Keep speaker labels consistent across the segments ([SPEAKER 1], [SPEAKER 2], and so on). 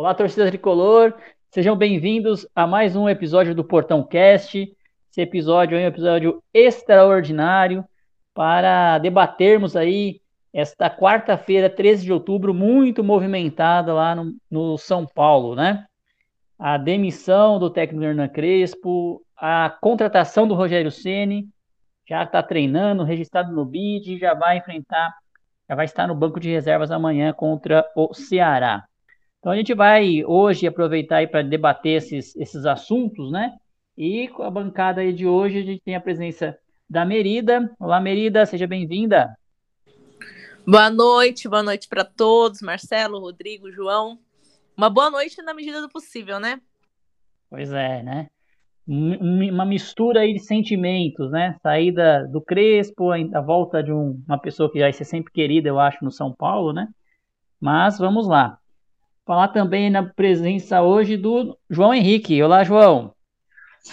[SPEAKER 1] Olá, torcida tricolor, sejam bem-vindos a mais um episódio do Portão Cast. Esse episódio é um episódio extraordinário para debatermos aí esta quarta-feira, 13 de outubro, muito movimentada lá no, no, São Paulo, né? A demissão do técnico Hernan Crespo, a contratação do Rogério Ceni, já está treinando, registrado no BID, já vai enfrentar, já vai estar no banco de reservas amanhã contra o Ceará. Então a gente vai hoje aproveitar para debater esses, esses assuntos, né? E com a bancada aí de hoje a gente tem a presença da Merida. Olá, Merida, seja bem-vinda.
[SPEAKER 2] Boa noite, boa noite para todos, Marcelo, Rodrigo, João. Uma boa noite na medida do possível, né?
[SPEAKER 1] Pois é, né? Uma mistura aí de sentimentos, né? Saída do Crespo, a volta de um, uma pessoa que vai ser sempre querida, eu acho, no São Paulo, né? Mas vamos lá. Falar também na presença hoje do João Henrique. Olá, João.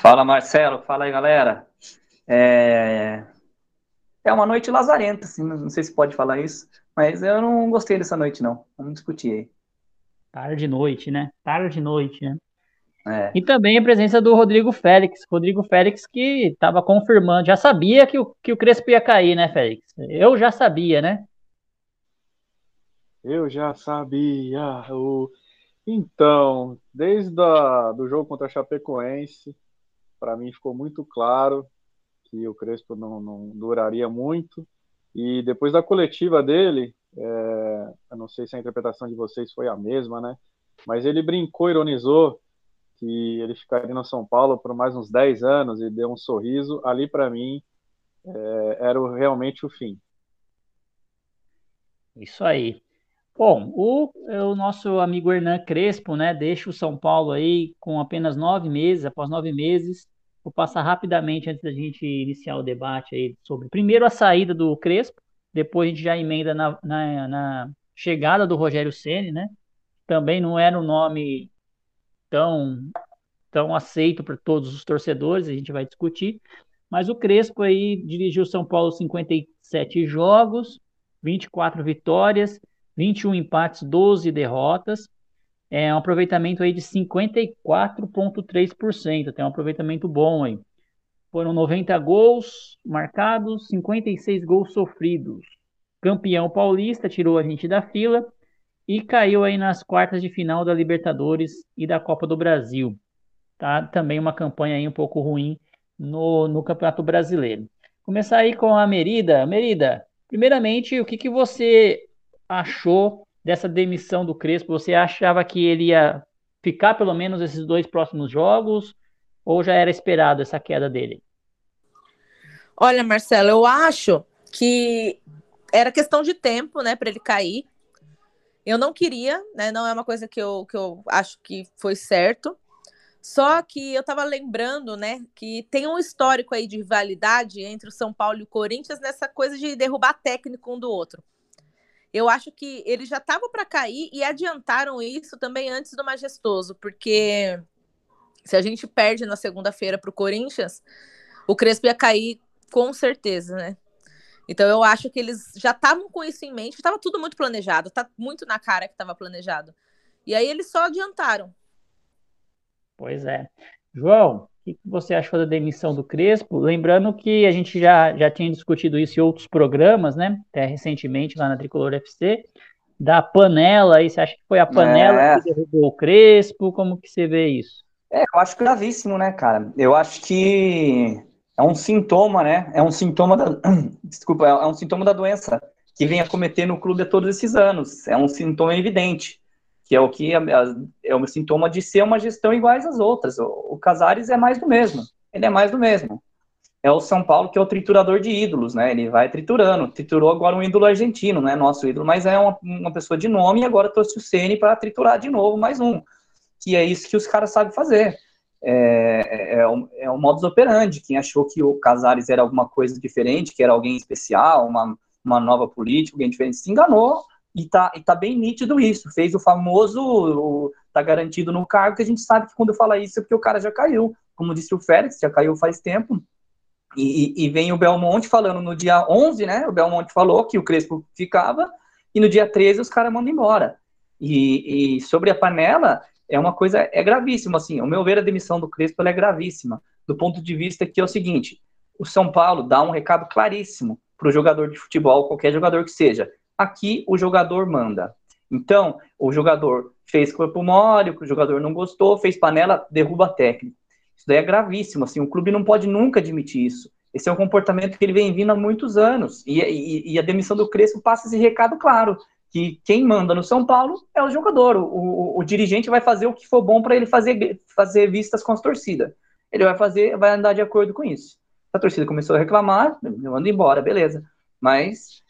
[SPEAKER 3] Fala, Marcelo. Fala aí, galera. É, é uma noite lazarenta, assim, não sei se pode falar isso, mas eu não gostei dessa noite, não. Vamos discutir aí.
[SPEAKER 1] Tarde de noite, né? Tarde de noite, né? É. E também a presença do Rodrigo Félix. Rodrigo Félix que estava confirmando, já sabia que o, que o Crespo ia cair, né, Félix? Eu já sabia, né?
[SPEAKER 4] Eu já sabia. O... Então, desde a, do jogo contra a Chapecoense, para mim ficou muito claro que o Crespo não, não duraria muito. E depois da coletiva dele, é, eu não sei se a interpretação de vocês foi a mesma, né? Mas ele brincou, ironizou que ele ficaria no São Paulo por mais uns 10 anos e deu um sorriso. Ali, para mim, é, era realmente o fim.
[SPEAKER 1] Isso aí. Bom, o, o nosso amigo Hernan Crespo, né, deixa o São Paulo aí com apenas nove meses, após nove meses. Vou passar rapidamente antes da gente iniciar o debate aí sobre, primeiro, a saída do Crespo, depois a gente já emenda na, na, na chegada do Rogério Ceni, né? Também não era um nome tão, tão aceito por todos os torcedores, a gente vai discutir. Mas o Crespo aí dirigiu São Paulo 57 jogos, 24 vitórias, 21 empates, 12 derrotas. É um aproveitamento aí de 54,3%. Tem um aproveitamento bom aí. Foram 90 gols marcados, 56 gols sofridos. Campeão paulista, tirou a gente da fila e caiu aí nas quartas de final da Libertadores e da Copa do Brasil. Tá? Também uma campanha aí um pouco ruim no, no Campeonato Brasileiro. Começar aí com a Merida. Merida, primeiramente, o que, que você achou dessa demissão do Crespo? Você achava que ele ia ficar pelo menos esses dois próximos jogos? Ou já era esperado essa queda dele?
[SPEAKER 2] Olha, Marcelo, eu acho que era questão de tempo, né, para ele cair. Eu não queria, né? Não é uma coisa que eu, que eu acho que foi certo. Só que eu estava lembrando, né, que tem um histórico aí de rivalidade entre o São Paulo e o Corinthians nessa coisa de derrubar técnico um do outro. Eu acho que eles já estavam para cair e adiantaram isso também antes do Majestoso, porque se a gente perde na segunda-feira para o Corinthians, o Crespo ia cair com certeza, né? Então eu acho que eles já estavam com isso em mente, estava tudo muito planejado, tá muito na cara que estava planejado. E aí eles só adiantaram.
[SPEAKER 1] Pois é. João, que você achou da demissão do Crespo? Lembrando que a gente já, já tinha discutido isso em outros programas, né? Até recentemente lá na Tricolor FC, da panela aí. Você acha que foi a panela é. que derrubou o Crespo? Como que você vê isso?
[SPEAKER 3] É, eu acho gravíssimo, né, cara? Eu acho que é um sintoma, né? É um sintoma da. Desculpa, é um sintoma da doença que vem acometendo o clube todos esses anos. É um sintoma evidente que é o que é um sintoma de ser uma gestão iguais às outras. O, o Casares é mais do mesmo, ele é mais do mesmo. É o São Paulo que é o triturador de ídolos, né? Ele vai triturando. Triturou agora um ídolo argentino, não é nosso ídolo, mas é uma, uma pessoa de nome e agora trouxe o Ceni para triturar de novo mais um. Que é isso que os caras sabem fazer. É, é, é, um, é um modus operandi. Quem achou que o Casares era alguma coisa diferente, que era alguém especial, uma, uma nova política, alguém diferente, se enganou e tá, e tá bem nítido isso. Fez o famoso, o, tá garantido no cargo, que a gente sabe que quando fala isso é porque o cara já caiu. Como disse o Félix, já caiu faz tempo. E, e, vem o Belmonte falando no dia 11, né? O Belmonte falou que o Crespo ficava, e no dia 13 os caras mandam embora. E, e, sobre a panela, é uma coisa, é gravíssima, assim, ao meu ver, a demissão do Crespo é gravíssima, do ponto de vista que é o seguinte, o São Paulo dá um recado claríssimo para o jogador de futebol, qualquer jogador que seja, aqui o jogador manda. Então, o jogador fez corpo mole, o jogador não gostou, fez panela, derruba técnico. Isso daí é gravíssimo, assim, o clube não pode nunca admitir isso. Esse é um comportamento que ele vem vindo há muitos anos. E, e, e a demissão do Crespo passa esse recado claro, que quem manda no São Paulo é o jogador. O, o, o dirigente vai fazer o que for bom para ele fazer, fazer vistas com as torcidas. Ele vai fazer, vai andar de acordo com isso. A torcida começou a reclamar, manda embora, beleza. Mas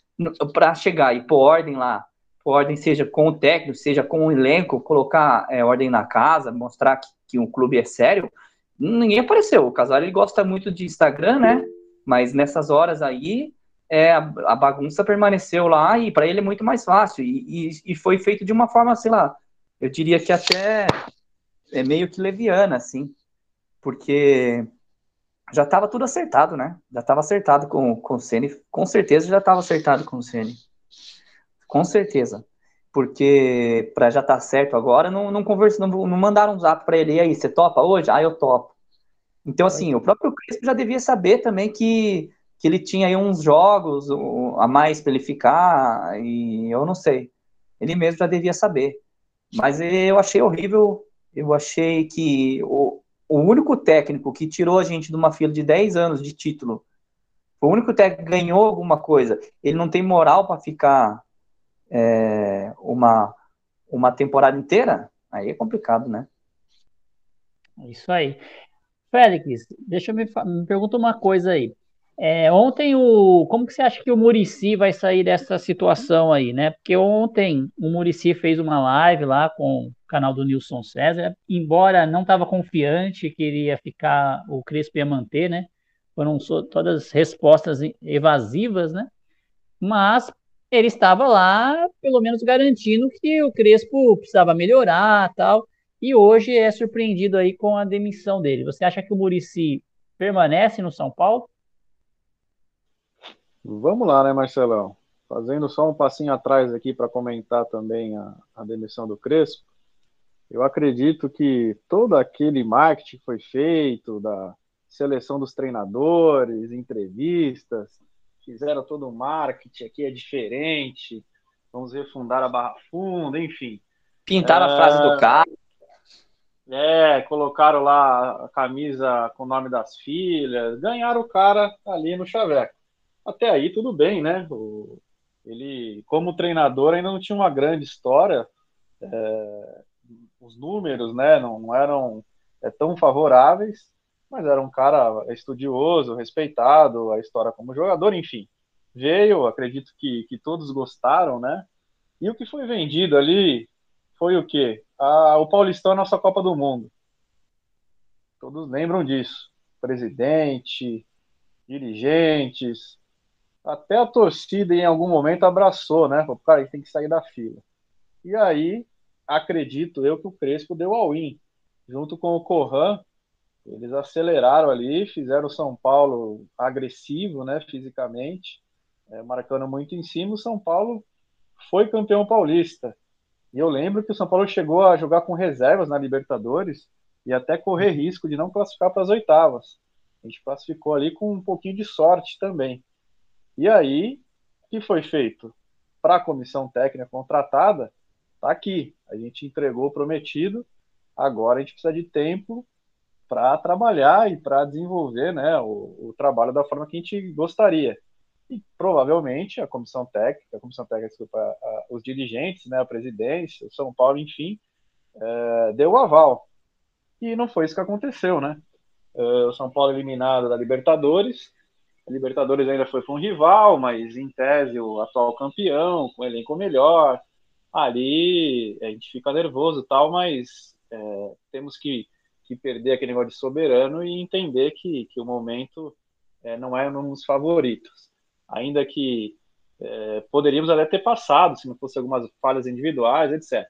[SPEAKER 3] para chegar e pôr ordem lá, pôr ordem seja com o técnico, seja com o elenco, colocar é, ordem na casa, mostrar que, que um clube é sério, ninguém apareceu. O Casal ele gosta muito de Instagram, né? Mas nessas horas aí, é, a, a bagunça permaneceu lá e para ele é muito mais fácil. E, e, e, foi feito de uma forma, sei lá, eu diria que até é meio que leviana, assim, porque já estava tudo acertado, né? Já estava acertado com, com o Ceni, com certeza já estava acertado com o Ceni, com certeza, porque para já estar tá certo agora, não não conversa, não, não mandaram um zap para ele e aí, você topa hoje? Ah, eu topo. Então assim, o próprio Crespo já devia saber também que que ele tinha aí uns jogos a mais para ele ficar e eu não sei, ele mesmo já devia saber. Mas eu achei horrível, eu achei que o, o único técnico que tirou a gente de uma fila de 10 anos de título, o único técnico que ganhou alguma coisa, ele não tem moral para ficar é, uma, uma temporada inteira, aí é complicado, né?
[SPEAKER 1] É isso aí. Félix, deixa eu me, me pergunta uma coisa aí. É, ontem o. Como que você acha que o Murici vai sair dessa situação aí, né? Porque ontem o Murici fez uma live lá com o canal do Nilson César, embora não estava confiante que iria ficar, o Crespo ia manter, né? Foram todas respostas evasivas, né? Mas ele estava lá, pelo menos garantindo que o Crespo precisava melhorar tal. E hoje é surpreendido aí com a demissão dele. Você acha que o Murici permanece no São Paulo?
[SPEAKER 4] Vamos lá, né, Marcelão? Fazendo só um passinho atrás aqui para comentar também a, a, demissão do Crespo. Eu acredito que todo aquele marketing que foi feito, da seleção dos treinadores, entrevistas, fizeram todo o marketing aqui é diferente, vamos refundar a Barra Funda, enfim.
[SPEAKER 3] Pintaram é... a frase do cara.
[SPEAKER 4] É, colocaram lá a camisa com o nome das filhas, ganharam o cara ali no chaveco até aí tudo bem, né? O, ele, como treinador, ainda não tinha uma grande história. É, os números, né, não eram é, tão favoráveis, mas era um cara estudioso, respeitado, a história como jogador, enfim. Veio, acredito que, que todos gostaram, né? E o que foi vendido ali foi o quê? Ah, o Paulistão é a nossa Copa do Mundo. Todos lembram disso. Presidente, dirigentes, até a torcida em algum momento abraçou, né? Falou, cara, tem que sair da fila. E aí, acredito eu que o Crespo deu all-in. Junto com o Corran, eles aceleraram ali, fizeram o São Paulo agressivo, né, fisicamente, é, marcando muito em cima. O São Paulo foi campeão paulista. E eu lembro que o São Paulo chegou a jogar com reservas na Libertadores e até correr risco de não classificar para as oitavas. A gente classificou ali com um pouquinho de sorte também. E aí, o que foi feito? Para a comissão técnica contratada, está aqui. A gente entregou o prometido, agora a gente precisa de tempo para trabalhar e para desenvolver né, o, o, trabalho da forma que a gente gostaria. E provavelmente a comissão técnica, a comissão técnica, desculpa, a, os dirigentes, né, a presidência, o São Paulo, enfim, é, deu o aval. E não foi isso que aconteceu, né? É, o São Paulo eliminado da Libertadores, a Libertadores ainda foi para um rival, mas em tese o atual campeão, com elenco melhor. Ali a gente fica nervoso tal, mas é, temos que, que perder aquele negócio de soberano e entender que, que o momento é, não é um dos favoritos. Ainda que é, poderíamos até ter passado, se não fosse algumas falhas individuais, etc.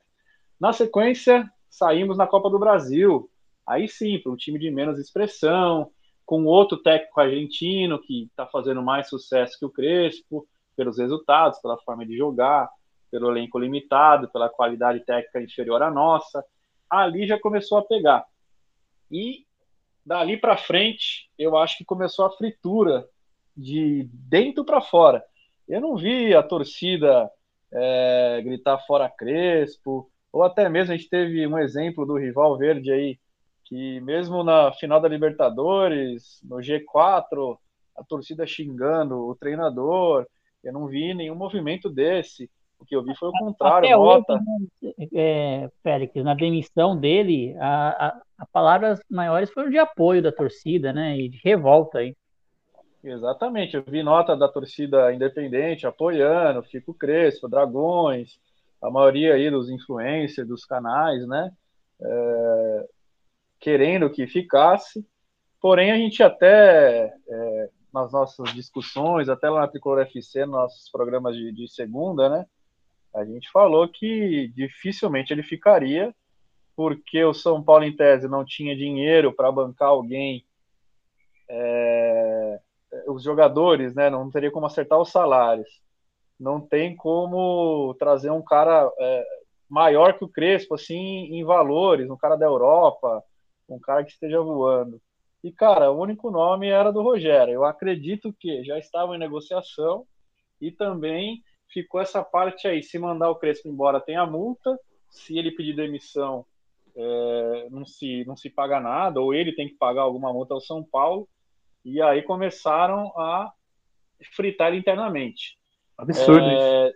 [SPEAKER 4] Na sequência, saímos na Copa do Brasil. Aí sim, para um time de menos expressão, com outro técnico argentino que está fazendo mais sucesso que o Crespo, pelos resultados, pela forma de jogar. pelo elenco limitado, pela qualidade técnica inferior à nossa. Ali já começou a pegar. E dali para frente, eu acho que começou a fritura de dentro para fora. Eu não vi a torcida é, gritar fora Crespo, ou até mesmo a gente teve um exemplo do rival verde aí, que mesmo na final da Libertadores, no G4, a torcida xingando o treinador, eu não vi nenhum movimento desse. O que eu vi foi o contrário. Até
[SPEAKER 1] Mota... hoje, né, é, Félix, na demissão dele, a, a, a, palavras maiores foram de apoio da torcida, né? E de revolta aí.
[SPEAKER 4] Exatamente, eu vi nota da torcida independente apoiando, Fico Crespo, Dragões, a maioria aí dos influencers, dos canais, né? É, querendo que ficasse. Porém, a gente até é, nas nossas discussões, até lá na Tricolor FC, nos nossos programas de, de segunda, né? A gente falou que dificilmente ele ficaria, porque o São Paulo, em tese, não tinha dinheiro para bancar alguém. É, os jogadores, né? Não teria como acertar os salários. Não tem como trazer um cara é, maior que o Crespo, assim, em valores, um cara da Europa, um cara que esteja voando. E, cara, o único nome era do Rogério. Eu acredito que já estava em negociação e também ficou essa parte aí. Se mandar o Crespo embora, tem a multa. Se ele pedir demissão, é, não, se, não se paga nada, ou ele tem que pagar alguma multa ao São Paulo. E aí começaram a fritar internamente.
[SPEAKER 3] Absurdo é,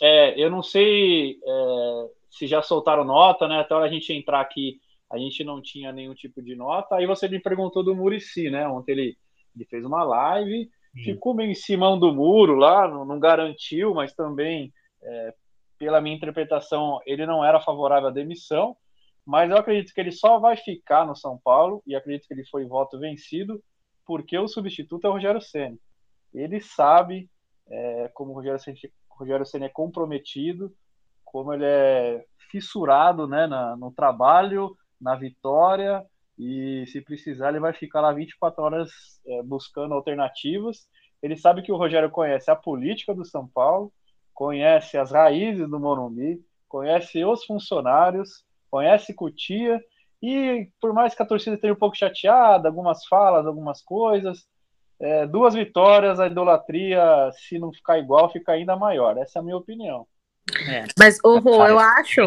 [SPEAKER 4] é, eu não sei é, se já soltaram nota, né? Até a gente entrar aqui a gente não tinha nenhum tipo de nota. Aí você me perguntou do Murici, né? Ontem ele, ele fez uma live, uhum. ficou meio em cima do muro lá, não, não garantiu, mas também, é, pela minha interpretação, ele não era favorável à demissão. Mas eu acredito que ele só vai ficar no São Paulo, e acredito que ele foi voto vencido, porque o substituto é o Rogério Senna. Ele sabe é, como o Rogério Senna, Rogério Senna é comprometido, como ele é fissurado né, na, no trabalho, na vitória e se precisar ele vai ficar lá 24 horas é, buscando alternativas. Ele sabe que o Rogério conhece a política do São Paulo, conhece as raízes do Morumbi, conhece os funcionários, conhece Cutia e por mais que a torcida esteja um pouco chateada, algumas falas, algumas coisas, é, duas vitórias, a idolatria, se não ficar igual, fica ainda maior. Essa é a minha opinião.
[SPEAKER 2] É. Mas, oh, eu acho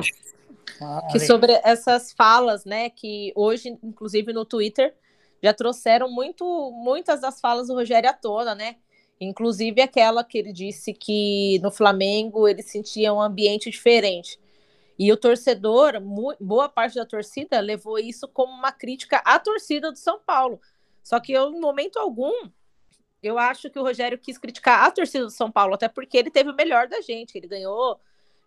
[SPEAKER 2] que sobre essas falas, né, que hoje, inclusive no Twitter, já trouxeram muito, muitas das falas do Rogério à tona, né? Inclusive aquela que ele disse que no Flamengo ele sentia um ambiente diferente. E o torcedor, boa parte da torcida, levou isso como uma crítica à torcida do São Paulo. Só que eu, em momento algum, eu acho que o Rogério quis criticar a torcida do São Paulo, até porque ele teve o melhor da gente. Ele ganhou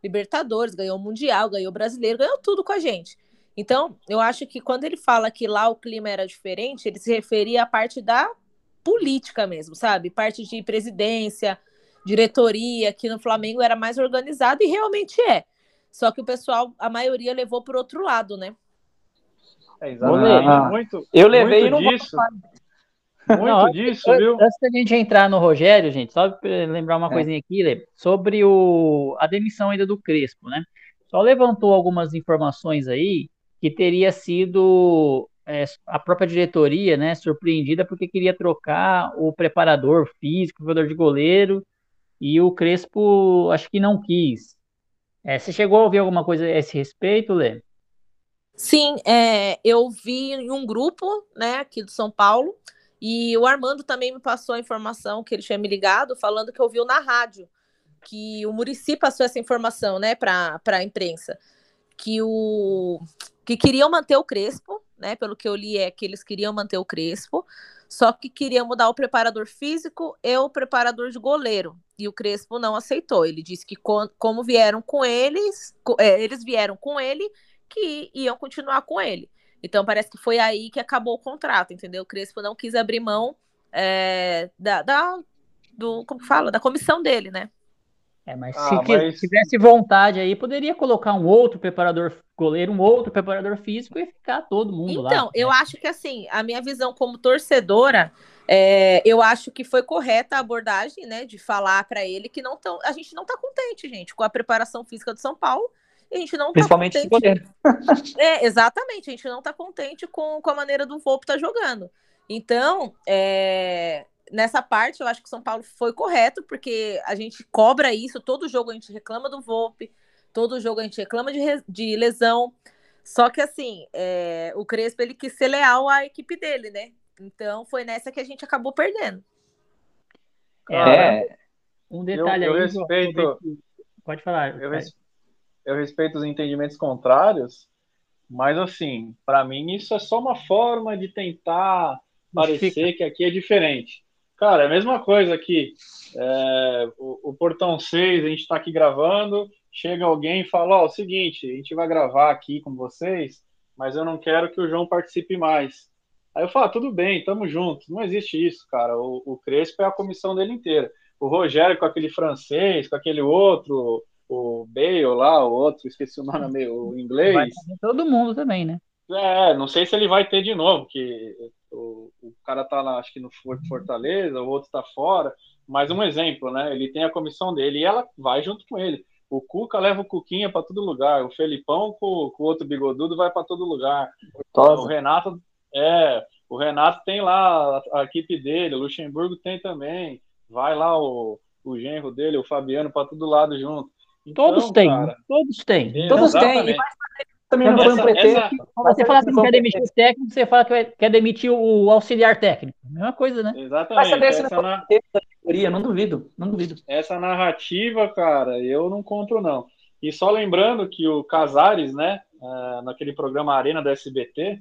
[SPEAKER 2] Libertadores, ganhou o Mundial, ganhou o Brasileiro, ganhou tudo com a gente. Então, eu acho que quando ele fala que lá o clima era diferente, ele se referia à parte da política mesmo, sabe? Parte de presidência, diretoria, que no Flamengo era mais organizado e realmente é. Só que o pessoal, a maioria levou para outro lado, né?
[SPEAKER 3] É, exatamente. Ah, muito, eu levei muito disso.
[SPEAKER 4] Muito não, disso,
[SPEAKER 1] antes,
[SPEAKER 4] viu?
[SPEAKER 1] Antes da gente entrar no Rogério, gente, só para lembrar uma é. coisinha aqui, Lê, sobre o, a demissão ainda do Crespo, né? Só levantou algumas informações aí que teria sido é, a própria diretoria, né, surpreendida porque queria trocar o preparador físico, o preparador de goleiro, e o Crespo acho que não quis. É, você chegou a ouvir alguma coisa a esse respeito, Lê?
[SPEAKER 2] Sim, é, eu vi em um grupo, né, aqui do São Paulo, e o Armando também me passou a informação que ele tinha me ligado, falando que ouviu na rádio, que o Murici passou essa informação, né, para a imprensa, que o que queriam manter o Crespo, né, pelo que eu li é que eles queriam manter o Crespo, só que queriam mudar o preparador físico e o preparador de goleiro. E o Crespo não aceitou. Ele disse que como vieram com eles, é, eles vieram com ele, que iam continuar com ele. Então parece que foi aí que acabou o contrato, entendeu? O Crespo não quis abrir mão é, da, da, do como fala, da comissão dele, né?
[SPEAKER 1] É, mas ah, se mas... tivesse vontade aí, poderia colocar um outro preparador goleiro, um outro preparador físico e ficar todo mundo
[SPEAKER 2] então,
[SPEAKER 1] lá.
[SPEAKER 2] Então, eu né? acho que assim, a minha visão como torcedora, é, eu acho que foi correta a abordagem, né, de falar para ele que não tão, a gente não tá contente, gente, com a preparação física do São Paulo. A gente não tá
[SPEAKER 3] Principalmente
[SPEAKER 2] tá
[SPEAKER 3] contente.
[SPEAKER 2] é, exatamente, a gente não tá contente com, com a maneira do Volpe tá jogando. Então, é, nessa parte, eu acho que o São Paulo foi correto, porque a gente cobra isso, todo jogo a gente reclama do Volpe, todo jogo a gente reclama de, de lesão. Só que assim, é, o Crespo ele quis ser leal à equipe dele, né? Então foi nessa que a gente acabou perdendo.
[SPEAKER 3] É.
[SPEAKER 1] Um detalhe
[SPEAKER 4] eu,
[SPEAKER 1] eu
[SPEAKER 4] aí. Respeito,
[SPEAKER 1] Pode falar.
[SPEAKER 4] Eu, res, eu respeito os entendimentos contrários, mas assim, para mim isso é só uma forma de tentar parecer que aqui é diferente. Cara, é a mesma coisa aqui. É, o, o, Portão 6, a gente está aqui gravando, chega alguém e fala, ó, oh, o seguinte, a gente vai gravar aqui com vocês, mas eu não quero que o João participe mais. Aí eu falo, ah, tudo bem, tamo junto. Não existe isso, cara. O, o Crespo é a comissão dele inteira. O Rogério com aquele francês, com aquele outro, o Bale lá, o outro, esqueci o nome, o inglês. Vai
[SPEAKER 1] todo mundo também, né?
[SPEAKER 4] É, não sei se ele vai ter de novo, que o, o cara tá lá, acho que no Fortaleza, o outro tá fora. Mas um exemplo, né? Ele tem a comissão dele e ela vai junto com ele. O Cuca leva o Cuquinha para todo lugar. O Felipão com, com o outro bigodudo vai para todo lugar. O Renato é, o Renato tem lá a, a, equipe dele, o Luxemburgo tem também. Vai lá o, o genro dele, o Fabiano, para todo lado junto.
[SPEAKER 1] Então, todos têm, todos têm.
[SPEAKER 3] Todos têm também não foi um pretexto. Essa...
[SPEAKER 1] Você fala que não quer demitir o técnico, você fala que quer demitir o auxiliar técnico. Mesma coisa, né?
[SPEAKER 4] Exatamente. Vai saber
[SPEAKER 3] se na... categoria, não duvido, não duvido.
[SPEAKER 4] Essa narrativa, cara, eu não compro, não. E só lembrando que o Casares, né, uh, naquele programa Arena do SBT,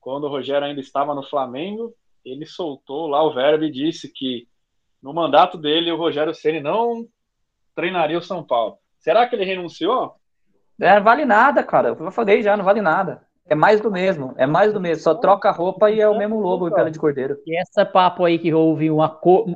[SPEAKER 4] quando o Rogério ainda estava no Flamengo, ele soltou lá o verbo e disse que no mandato dele o Rogério Ceni não treinaria o São Paulo. Será que ele renunciou?
[SPEAKER 3] É, não vale nada, cara. Eu falei já, não vale nada. É mais do mesmo, é mais do mesmo. Só troca a roupa e é o mesmo lobo e pele de cordeiro.
[SPEAKER 1] E essa papo aí que houve um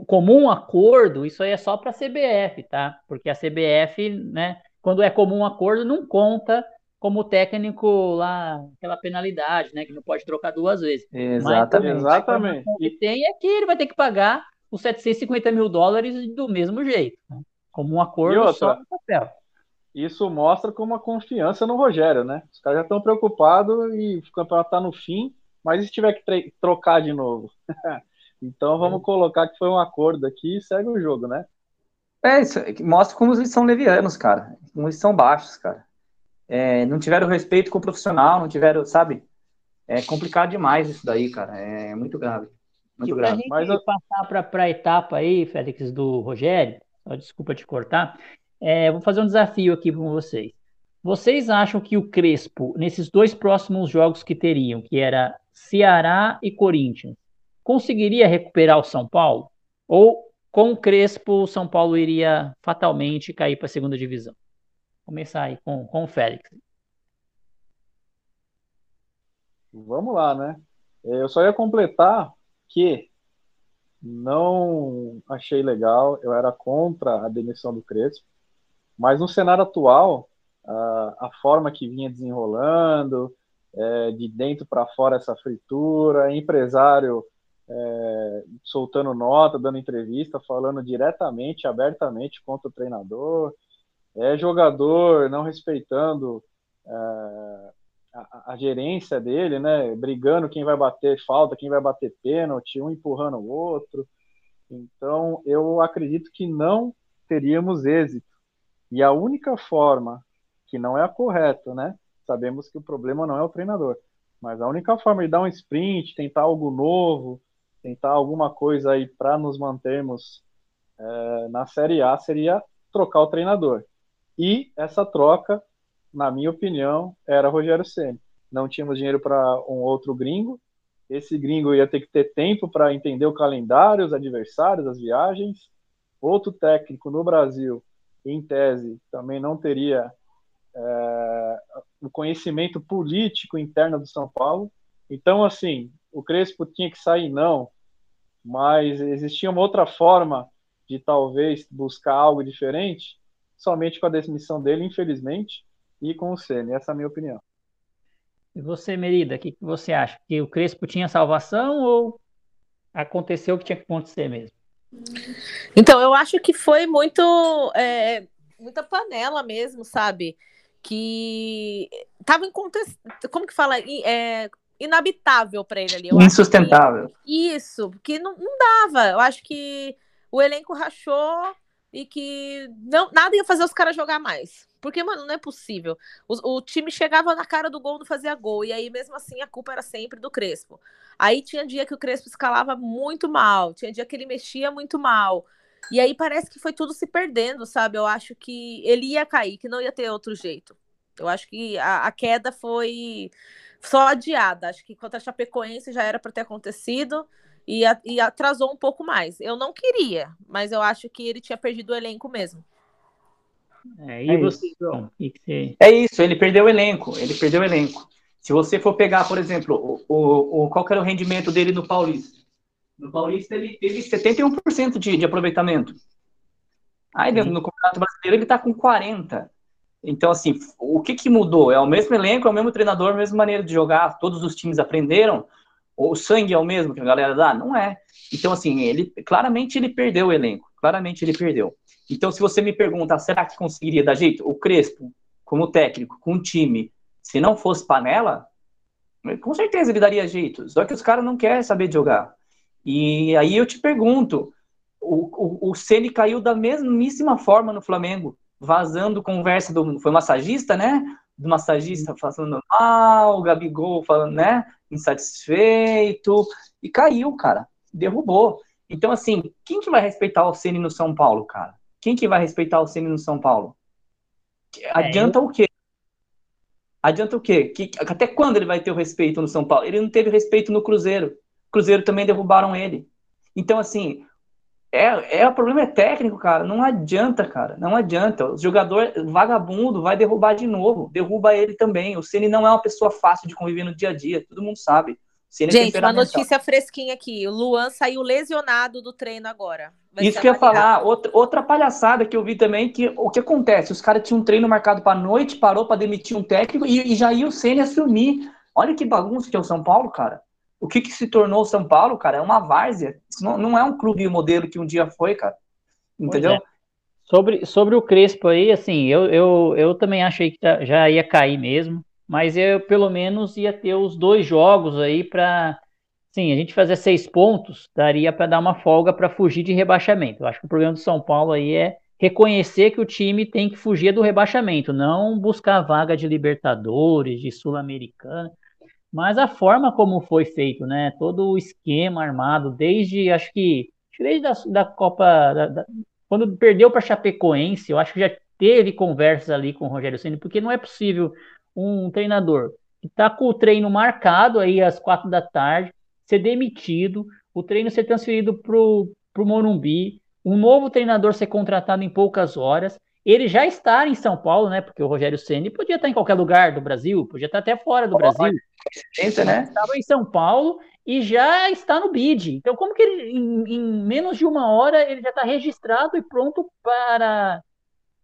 [SPEAKER 1] comum acordo, isso aí é só para a CBF, tá? Porque a CBF, né, quando é comum acordo, não conta como técnico lá aquela penalidade, né, que não pode trocar duas vezes.
[SPEAKER 3] Exatamente.
[SPEAKER 4] Mas, exatamente.
[SPEAKER 1] O que tem é que ele vai ter que pagar os 750 mil dólares do mesmo jeito, né? Como um acordo só no papel
[SPEAKER 4] isso mostra como a confiança no Rogério, né? Os caras já estão preocupados e o campeonato está no fim, mas e se tiver que trocar de novo? então vamos é. colocar que foi um acordo aqui e segue o jogo, né?
[SPEAKER 3] É, isso mostra como eles são levianos, cara. Como eles são baixos, cara. É, não tiveram respeito com o profissional, não tiveram, sabe? É complicado demais isso daí, cara. É muito grave. Muito e grave.
[SPEAKER 1] Pra gente Mas passar para a etapa aí, Félix, do Rogério, desculpa te cortar, é, vou fazer um desafio aqui com vocês. Vocês acham que o Crespo, nesses dois próximos jogos que teriam, que era Ceará e Corinthians, conseguiria recuperar o São Paulo? Ou com o Crespo, o São Paulo iria fatalmente cair para a segunda divisão? Vou começar aí com, com o Félix.
[SPEAKER 4] Vamos lá, né? Eu só ia completar que não achei legal, eu era contra a demissão do Crespo. Mas no cenário atual, a, a forma que vinha desenrolando, é, de dentro para fora essa fritura, empresário é, soltando nota, dando entrevista, falando diretamente, abertamente contra o treinador, é jogador não respeitando é, a, a, gerência dele, né, brigando quem vai bater falta, quem vai bater pênalti, um empurrando o outro. Então, eu acredito que não teríamos êxito e a única forma, que não é a correta, né? Sabemos que o problema não é o treinador, mas a única forma de dar um sprint, tentar algo novo, tentar alguma coisa aí para nos mantermos é, na Série A seria trocar o treinador. E essa troca, na minha opinião, era Rogério Ceni. Não tínhamos dinheiro para um outro gringo. Esse gringo ia ter que ter tempo para entender o calendário, os adversários, as viagens. Outro técnico no Brasil em tese, também não teria é, o conhecimento político interno do São Paulo. Então, assim, o Crespo tinha que sair, não, mas existia uma outra forma de talvez buscar algo diferente. somente com a demissão dele, infelizmente, e com o Ceni. Essa é a minha opinião.
[SPEAKER 1] E você, Merida, o que, que você acha? Que o Crespo tinha salvação ou aconteceu o que tinha que acontecer mesmo?
[SPEAKER 2] Então, eu acho que foi muito. É, muita panela mesmo, sabe? Que tava em contexto. Como que fala? É, inabitável para ele ali. Eu
[SPEAKER 3] Insustentável.
[SPEAKER 2] Que, isso, que não, não dava. Eu acho que o elenco rachou e que não, nada ia fazer os caras jogar mais. Porque, mano, não é possível. O, o, time chegava na cara do gol, não fazia gol. E aí, mesmo assim, a culpa era sempre do Crespo. Aí tinha dia que o Crespo escalava muito mal, tinha dia que ele mexia muito mal. E aí parece que foi tudo se perdendo, sabe? Eu acho que ele ia cair, que não ia ter outro jeito. Eu acho que a, a queda foi só adiada. Acho que contra a Chapecoense já era para ter acontecido e, e atrasou um pouco mais. Eu não queria, mas eu acho que ele tinha perdido o elenco mesmo.
[SPEAKER 1] É, e é você, João?
[SPEAKER 3] É isso, ele perdeu o elenco. Ele perdeu o elenco. Se você for pegar, por exemplo, o, o, o, qual era o rendimento dele no Paulista? No Paulista ele teve 71% de, de aproveitamento. Aí Sim. no Campeonato Brasileiro ele está com 40%. Então, assim, o que, que mudou? É o mesmo elenco, é o mesmo treinador, a mesma maneira de jogar, todos os times aprenderam. O sangue é o mesmo que a galera dá? Não é. Então, assim, ele claramente ele perdeu o elenco. Claramente ele perdeu. Então, se você me pergunta, será que conseguiria dar jeito? O Crespo, como técnico, com o time, se não fosse panela, com certeza ele daria jeito. Só que os caras não querem saber de jogar. E aí eu te pergunto, o, o, o Ceni caiu da mesmíssima forma no Flamengo, vazando conversa do. Foi massagista, né? Do massagista falando mal, o Gabigol falando, né? Insatisfeito. E caiu, cara. Derrubou. Então, assim, quem que vai respeitar o Ceni no São Paulo, cara? Quem que vai respeitar o Ceni no São Paulo? Adianta é, o quê? Adianta o quê? Que, até quando ele vai ter o respeito no São Paulo? Ele não teve respeito no Cruzeiro. Cruzeiro também derrubaram ele. Então, assim, é, é o problema é técnico, cara. Não adianta, cara. Não adianta. O jogador vagabundo vai derrubar de novo. Derruba ele também. O Ceni não é uma pessoa fácil de conviver no dia a dia. Todo mundo sabe.
[SPEAKER 2] É Gente, uma notícia fresquinha aqui. O Luan saiu lesionado do treino agora.
[SPEAKER 3] Vai Isso que eu ia falar. Outra, outra palhaçada que eu vi também, que o que acontece? Os caras tinham um treino marcado para noite, parou para demitir um técnico e, e já ia o Ceni assumir. Olha que bagunça que é o São Paulo, cara. O que, que se tornou o São Paulo, cara? É uma várzea. Isso não, não é um clube modelo que um dia foi, cara. Entendeu? É.
[SPEAKER 1] Sobre, sobre o Crespo aí, assim, eu, eu, eu também achei que já ia cair mesmo mas eu pelo menos ia ter os dois jogos aí para. Sim, a gente fazer seis pontos daria para dar uma folga para fugir de rebaixamento. Eu acho que o problema do São Paulo aí é reconhecer que o time tem que fugir do rebaixamento, não buscar vaga de Libertadores, de Sul-Americana, mas a forma como foi feito, né? Todo o esquema armado, desde acho que desde da, da Copa, da, da, quando perdeu para Chapecoense, eu acho que já teve conversas ali com o Rogério Ceni, porque não é possível um treinador que está com o treino marcado aí às quatro da tarde, ser demitido, o treino ser transferido para o Morumbi, um novo treinador ser contratado em poucas horas, ele já está em São Paulo, né? Porque o Rogério Ceni podia estar em qualquer lugar do Brasil, podia estar até fora do oh, Brasil.
[SPEAKER 3] Né?
[SPEAKER 1] Estava em São Paulo e já está no bid. Então, como que ele, em, em menos de uma hora ele já está registrado e pronto para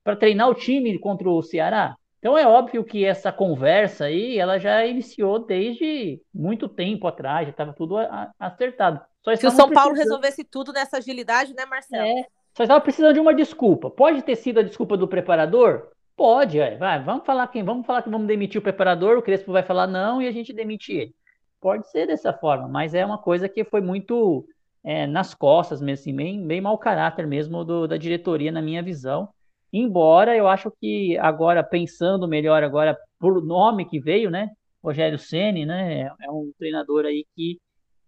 [SPEAKER 1] para treinar o time contra o Ceará? Então é óbvio que essa conversa aí, ela já iniciou desde muito tempo atrás, já estava tudo acertado.
[SPEAKER 2] Só Se o São Paulo resolvesse tudo nessa agilidade, né, Marcelo? É,
[SPEAKER 1] só estava precisando de uma desculpa. Pode ter sido a desculpa do preparador? Pode, é. vai, vamos falar quem, vamos falar que vamos demitir o preparador, o Crespo vai falar não e a gente demite ele. Pode ser dessa forma, mas é uma coisa que foi muito é, nas costas mesmo, assim, bem, bem mau caráter mesmo do, da diretoria, na minha visão. Embora eu acho que agora, pensando melhor agora por nome que veio, né? Rogério Ceni, né? É um treinador aí que,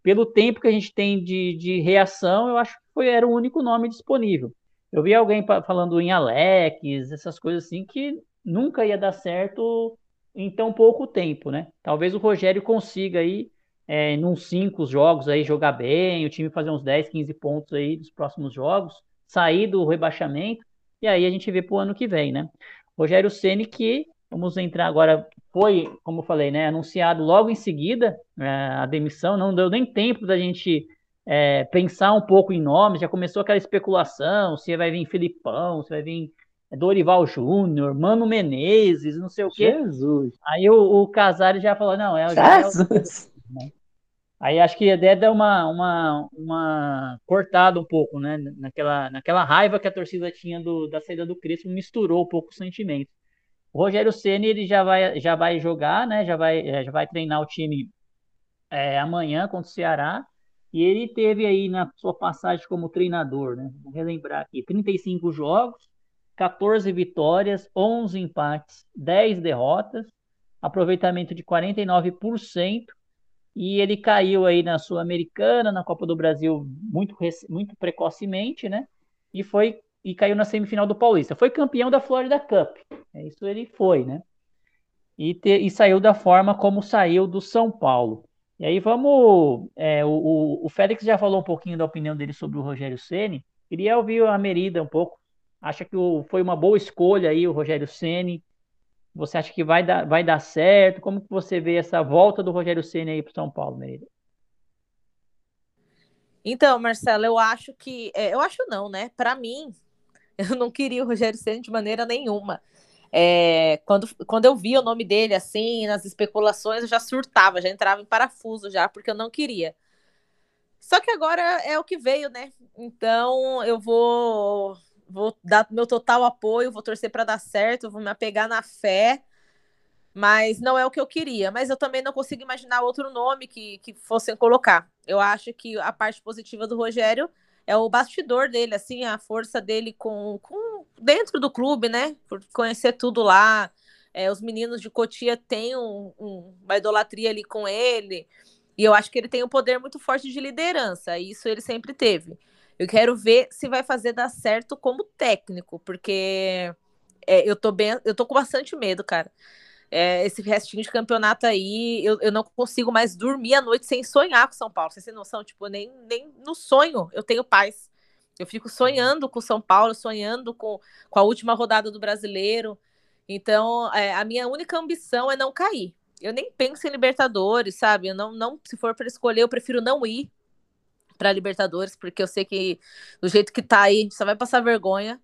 [SPEAKER 1] pelo tempo que a gente tem de, de reação, eu acho que foi, era o único nome disponível. Eu vi alguém falando em Alex, essas coisas assim, que nunca ia dar certo em tão pouco tempo, né? Talvez o Rogério consiga aí, é, uns cinco jogos aí, jogar bem, o time fazer uns 10, 15 pontos aí dos próximos jogos, sair do rebaixamento e aí a gente vê para o ano que vem, né? Rogério Ceni que vamos entrar agora foi, como eu falei, né, anunciado logo em seguida é, a demissão, não deu nem tempo da gente é, pensar um pouco em nomes, já começou aquela especulação, se vai vir Filipão, se vai vir Dorival Júnior, Mano Menezes, não sei o quê.
[SPEAKER 4] Jesus.
[SPEAKER 1] Aí o, o Casares já falou, não, é o
[SPEAKER 3] Jesus.
[SPEAKER 1] né? Aí acho que até deu uma, uma, uma cortada um pouco, né? Naquela, naquela raiva que a torcida tinha do, da saída do Crespo, misturou um pouco os sentimentos. O Rogério Ceni ele já vai, já vai jogar, né? Já vai, já vai treinar o time é, amanhã contra o Ceará. E ele teve aí na sua passagem como treinador, né? Vou relembrar aqui: 35 jogos, 14 vitórias, 11 empates, 10 derrotas, aproveitamento de 49%. E ele caiu aí na Sul-Americana, na Copa do Brasil muito, muito precocemente, né? E foi e caiu na semifinal do Paulista. Foi campeão da Florida Cup. É isso ele foi, né? E, te, e saiu da forma como saiu do São Paulo. E aí vamos. É, o, o Félix já falou um pouquinho da opinião dele sobre o Rogério Ceni. Queria ouvir a Merida um pouco. Acha que o, foi uma boa escolha aí o Rogério Ceni? Você acha que vai dar, vai dar certo? Como que você vê essa volta do Rogério Ceni aí para São Paulo, Merida?
[SPEAKER 2] Então, Marcelo, eu acho que, é, eu acho não, né? Para mim, eu não queria o Rogério Ceni de maneira nenhuma. É, quando, quando eu vi o nome dele assim, nas especulações, eu já surtava, já entrava em parafuso já, porque eu não queria. Só que agora é o que veio, né? Então eu vou, vou dar meu total apoio, vou torcer para dar certo, vou me apegar na fé, mas não é o que eu queria. Mas eu também não consigo imaginar outro nome que, que fossem colocar. Eu acho que a parte positiva do Rogério é o bastidor dele, assim, a força dele com, com dentro do clube, né? Por conhecer tudo lá. É, os meninos de Cotia têm um, um, uma idolatria ali com ele. E eu acho que ele tem um poder muito forte de liderança. E isso ele sempre teve. Eu quero ver se vai fazer dar certo como técnico, porque é, eu tô bem, eu tô com bastante medo, cara é, esse restinho de campeonato aí, eu, eu não consigo mais dormir à noite sem sonhar com São Paulo. Você tem noção? Tipo, nem, nem no sonho eu tenho paz. Eu fico sonhando com São Paulo, sonhando com, com a última rodada do brasileiro. Então, é, a minha única ambição é não cair. Eu nem penso em Libertadores, sabe? Eu não, não, se for para escolher, eu prefiro não ir para Libertadores, porque eu sei que do jeito que tá aí, só vai passar vergonha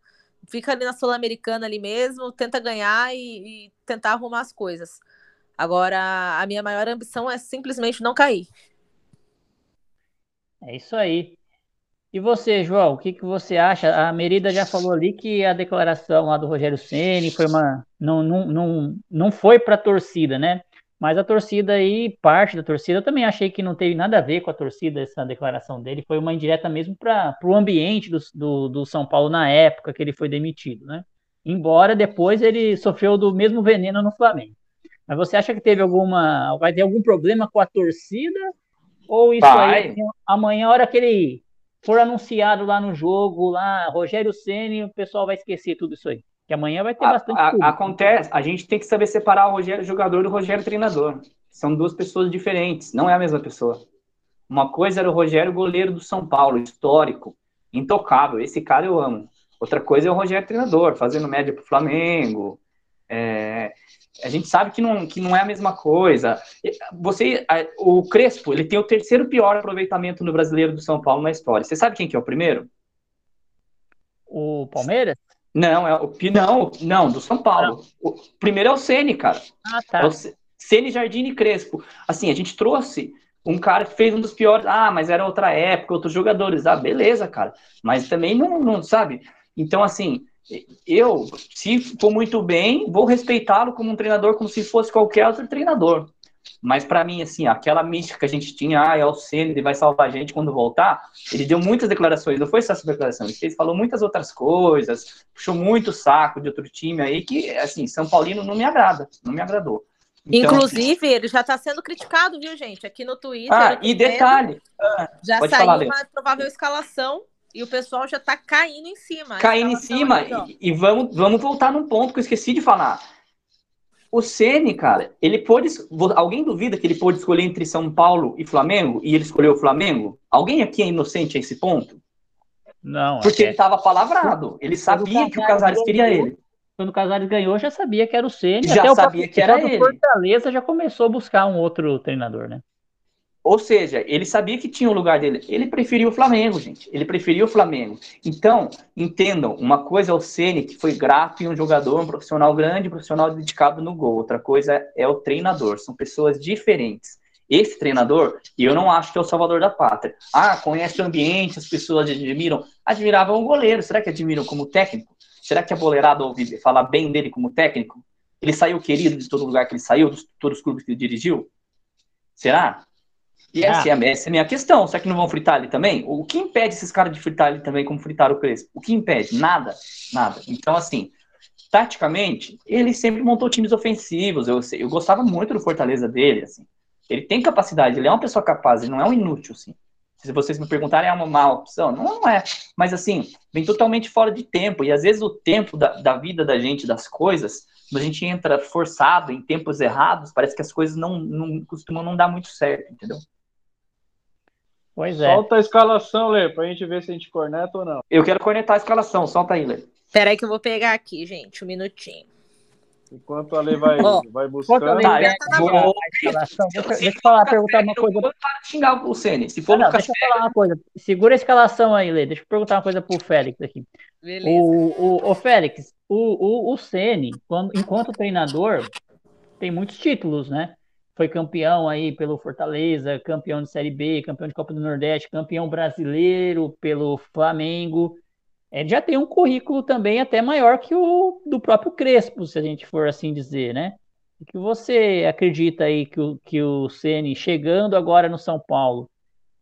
[SPEAKER 2] fica ali na Sul-Americana ali mesmo, tenta ganhar e, e, tentar arrumar as coisas. Agora, a minha maior ambição é simplesmente não cair.
[SPEAKER 1] É isso aí. E você, João, o que, que você acha? A Merida já falou ali que a declaração lá do Rogério Ceni foi uma não, não, não, não foi para a torcida, né? Mas a torcida aí, parte da torcida, eu também achei que não teve nada a ver com a torcida essa declaração dele, foi uma indireta mesmo para o ambiente do, do, do, São Paulo na época que ele foi demitido, né? Embora depois ele sofreu do mesmo veneno no Flamengo. Mas você acha que teve alguma. Vai ter algum problema com a torcida? Ou isso vai. aí, amanhã, a hora que ele for anunciado lá no jogo, lá, Rogério Ceni, o pessoal vai esquecer tudo isso aí? Que amanhã vai ter a, bastante.
[SPEAKER 3] A, acontece, a gente tem que saber separar o Rogério jogador do Rogério treinador. São duas pessoas diferentes, não é a mesma pessoa. Uma coisa era o Rogério goleiro do São Paulo, histórico, intocável. Esse cara eu amo. Outra coisa é o Rogério treinador, fazendo média pro Flamengo. É, a gente sabe que não, que não é a mesma coisa. Você, o Crespo, ele tem o terceiro pior aproveitamento no brasileiro do São Paulo na história. Você sabe quem que é o primeiro?
[SPEAKER 1] O Palmeiras?
[SPEAKER 3] Não, é o não, não, do São Paulo. O primeiro é o Ceni, cara.
[SPEAKER 1] Ah, tá.
[SPEAKER 3] É o Ceni, Jardim e Crespo. Assim, a gente trouxe um cara que fez um dos piores. Ah, mas era outra época, outros jogadores. Ah, beleza, cara. Mas também não, não sabe. Então, assim, eu, se for muito bem, vou respeitá-lo como um treinador, como se fosse qualquer outro treinador. Mas para mim, assim, aquela mística que a gente tinha, ah, é o Senna, ele vai salvar a gente quando voltar, ele deu muitas declarações, não foi só essa declaração, ele falou muitas outras coisas, puxou muito saco de outro time aí, que, assim, São Paulino não me agrada, não me agradou.
[SPEAKER 2] Então, Inclusive, ele já está sendo criticado, viu, gente? Aqui no Twitter.
[SPEAKER 3] Ah, e detalhe.
[SPEAKER 2] Ah, já saiu falar, uma provável escalação e o pessoal já está caindo em cima.
[SPEAKER 3] Caindo em cima. Aí, e, e vamos, vamos voltar num ponto que eu esqueci de falar. O Ceni, cara, ele pôde. Alguém duvida que ele pôde escolher entre São Paulo e Flamengo e ele escolheu o Flamengo? Alguém aqui é inocente a esse ponto?
[SPEAKER 1] Não.
[SPEAKER 3] Porque é... ele estava palavrado. Ele sabia que o Casares queria ganhou, ele.
[SPEAKER 1] Quando o Casares ganhou, já sabia que era o Ceni.
[SPEAKER 3] Já sabia que era ele.
[SPEAKER 1] O Fortaleza já começou a buscar um outro treinador, né?
[SPEAKER 3] Ou seja, ele sabia que tinha o lugar dele. Ele preferia o Flamengo, gente. Ele preferia o Flamengo. Então, entendam, uma coisa é o Ceni, que foi grato e um jogador, um profissional grande, um profissional dedicado no gol. Outra coisa é o treinador. São pessoas diferentes. Esse treinador, eu não acho que é o salvador da pátria. Ah, conhece o ambiente, as pessoas admiram. Admiravam o goleiro. Será que admiram como técnico? Será que a boleirada ouve falar bem dele como técnico? Ele saiu querido de todo lugar que ele saiu, de todos os clubes que ele dirigiu? Será? E essa, ah. é, essa é a minha questão. Será que não vão fritar ele também? O que impede esses caras de fritar ele também como fritaram o Crespo? O que impede? Nada. Nada. Então, assim, taticamente, ele sempre montou times ofensivos. Eu, eu gostava muito do Fortaleza dele, assim. Ele tem capacidade, ele é uma pessoa capaz, ele não é um inútil, assim. Se vocês me perguntarem, é uma má opção? Não, não é. Mas, assim, vem totalmente fora de tempo. E, às vezes, o tempo da, da vida da gente, das coisas, quando a gente entra forçado em tempos errados, parece que as coisas não, não costumam não dar muito certo, entendeu?
[SPEAKER 4] Pois é. Solta a escalação, Lê, pra gente ver se a gente corneta ou não.
[SPEAKER 3] Eu quero cornetar a escalação, solta aí, Lê.
[SPEAKER 2] Peraí que eu vou pegar aqui, gente, um minutinho.
[SPEAKER 4] Enquanto a Lê vai, oh, vai buscando.
[SPEAKER 1] Ah, tá vou... escalação, deixa, deixa eu falar, perguntar uma coisa. Para
[SPEAKER 3] xingar o Ceni. Se for
[SPEAKER 1] ah, não, deixa eu falar uma coisa. Segura a escalação aí, Lê. Deixa eu perguntar uma coisa pro Félix aqui. Beleza. O, o, o Félix, o, o, o Ceni, quando, enquanto treinador, tem muitos títulos, né? Foi campeão aí pelo Fortaleza, campeão de Série B, campeão de Copa do Nordeste, campeão brasileiro pelo Flamengo. Ele já tem um currículo também até maior que o do próprio Crespo, se a gente for assim dizer, né? O que você acredita aí que o, que o Ceni chegando agora no São Paulo,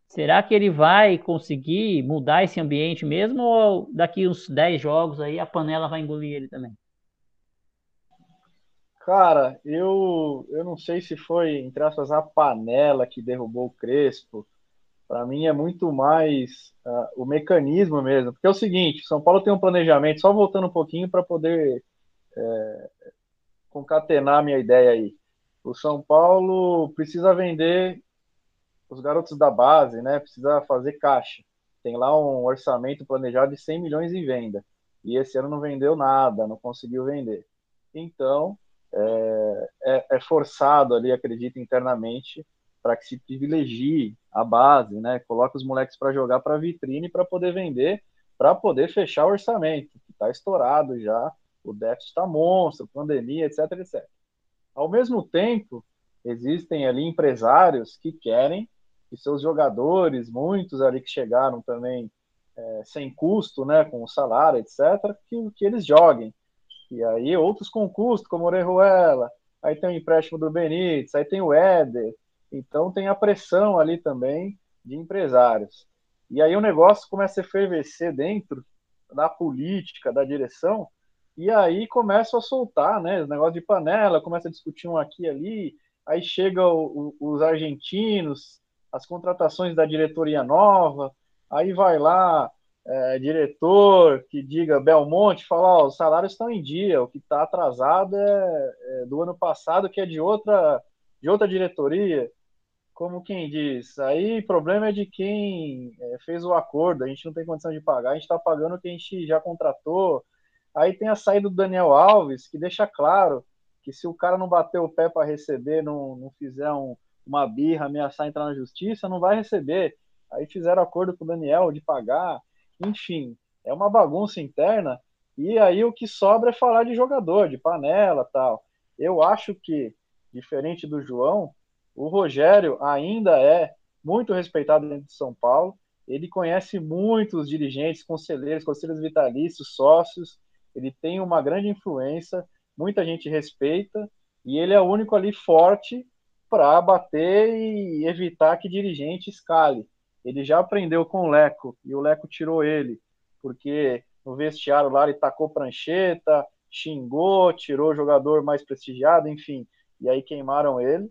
[SPEAKER 1] será que ele vai conseguir mudar esse ambiente mesmo ou daqui uns 10 jogos aí a panela vai engolir ele também?
[SPEAKER 4] Cara, eu, eu não sei se foi, entre aspas, a panela que derrubou o Crespo. Para mim é muito mais uh, o mecanismo mesmo. Porque é o seguinte: São Paulo tem um planejamento, só voltando um pouquinho para poder é, concatenar a minha ideia aí. O São Paulo precisa vender os garotos da base, né? Precisa fazer caixa. Tem lá um orçamento planejado de 100 milhões em venda. E esse ano não vendeu nada, não conseguiu vender. Então, é, é, é forçado ali, acredito internamente, para que se privilegie a base, né? Coloque os moleques para jogar para vitrine para poder vender, para poder fechar o orçamento, que está estourado já, o déficit está monstro, pandemia, etc, etc. Ao mesmo tempo, existem ali empresários que querem que seus jogadores, muitos ali que chegaram também é, sem custo, né, com o salário, etc, que, que eles joguem. E aí outros concursos, como Orejuela, aí tem o empréstimo do Benítez, aí tem o Éder. Então tem a pressão ali também de empresários. E aí o negócio começa a fervecer dentro da política, da direção, e aí começa a soltar, né? Os negócios de panela, começa a discutir um aqui e ali, aí chegam os argentinos, as contratações da diretoria nova, aí vai lá é, diretor que diga Belmonte, fala, os salários estão em dia, o que está atrasado é, é, do ano passado, que é de outra, de outra diretoria, como quem diz, aí o problema é de quem é, fez o acordo, a gente não tem condição de pagar, a gente está pagando o que a gente já contratou, aí tem a saída do Daniel Alves, que deixa claro que se o cara não bater o pé para receber, não, não fizer um, uma birra, ameaçar entrar na justiça, não vai receber, aí fizeram acordo com o Daniel de pagar, enfim, é uma bagunça interna. E aí o que sobra é falar de jogador, de panela tal. Eu acho que, diferente do João, o Rogério ainda é muito respeitado dentro de São Paulo. Ele conhece muitos dirigentes, conselheiros, conselheiros vitalícios, sócios. Ele tem uma grande influência, muita gente respeita, e ele é o único ali forte para bater e evitar que dirigente escale. Ele já aprendeu com o Leco e o Leco tirou ele, porque no vestiário lá ele tacou prancheta, xingou, tirou o jogador mais prestigiado, enfim, e aí queimaram ele.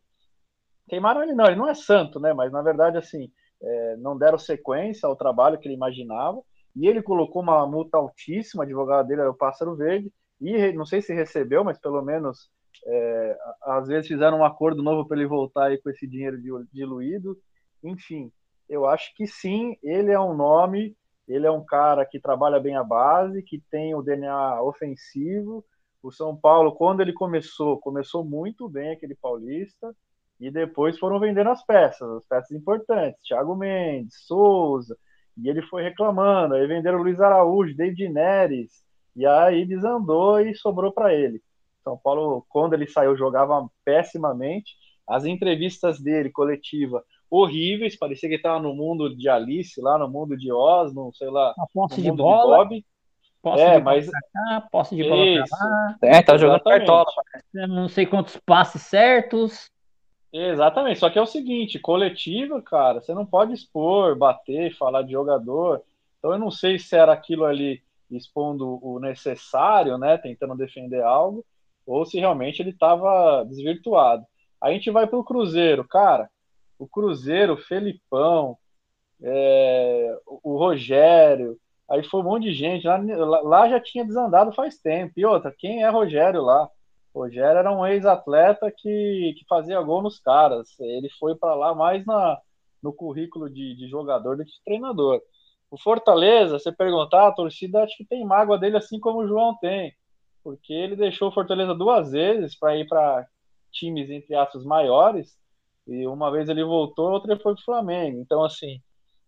[SPEAKER 4] Queimaram ele não, ele não é santo, né? Mas na verdade, assim, é, não deram sequência ao trabalho que ele imaginava. E ele colocou uma multa altíssima, advogado dele era o Pássaro Verde, e não sei se recebeu, mas pelo menos é, às vezes fizeram um acordo novo para ele voltar aí com esse dinheiro diluído. Enfim, eu acho que sim, ele é um nome, ele é um cara que trabalha bem a base, que tem o DNA ofensivo. O São Paulo, quando ele começou, começou muito bem aquele paulista. E depois foram vendendo as peças, as peças importantes. Thiago Mendes, Souza, e ele foi reclamando. Aí venderam Luiz Araújo, David Neres, e aí desandou e sobrou para ele. São Paulo, quando ele saiu, jogava pessimamente. As entrevistas dele, coletiva, horríveis. Parecia que ele estava no mundo de Alice, lá no mundo de Oz, não sei lá.
[SPEAKER 1] A posse de bola. De
[SPEAKER 4] posse é, de mas...
[SPEAKER 1] bola pra cá, posse de bola Isso. pra lá.
[SPEAKER 3] É, tá jogando cartola.
[SPEAKER 1] Não sei quantos passes certos.
[SPEAKER 4] Exatamente, só que é o seguinte, coletiva, cara, você não pode expor, bater, falar de jogador. Então eu não sei se era aquilo ali expondo o necessário, né, tentando defender algo, ou se realmente ele estava desvirtuado. Aí a gente vai para o Cruzeiro, cara. O Cruzeiro, Felipão, é, o Rogério, aí foi um monte de gente. Lá, lá já tinha desandado faz tempo. E outra, quem é Rogério lá? Rogério era um ex-atleta que, que fazia gol nos caras. Ele foi para lá mais na, no currículo de, de jogador do que de treinador. O Fortaleza, você perguntar, a torcida acho que tem mágoa dele assim como o João tem, porque ele deixou o Fortaleza duas vezes para ir para times entre aspas maiores, e uma vez ele voltou, outra ele foi para o Flamengo. Então assim,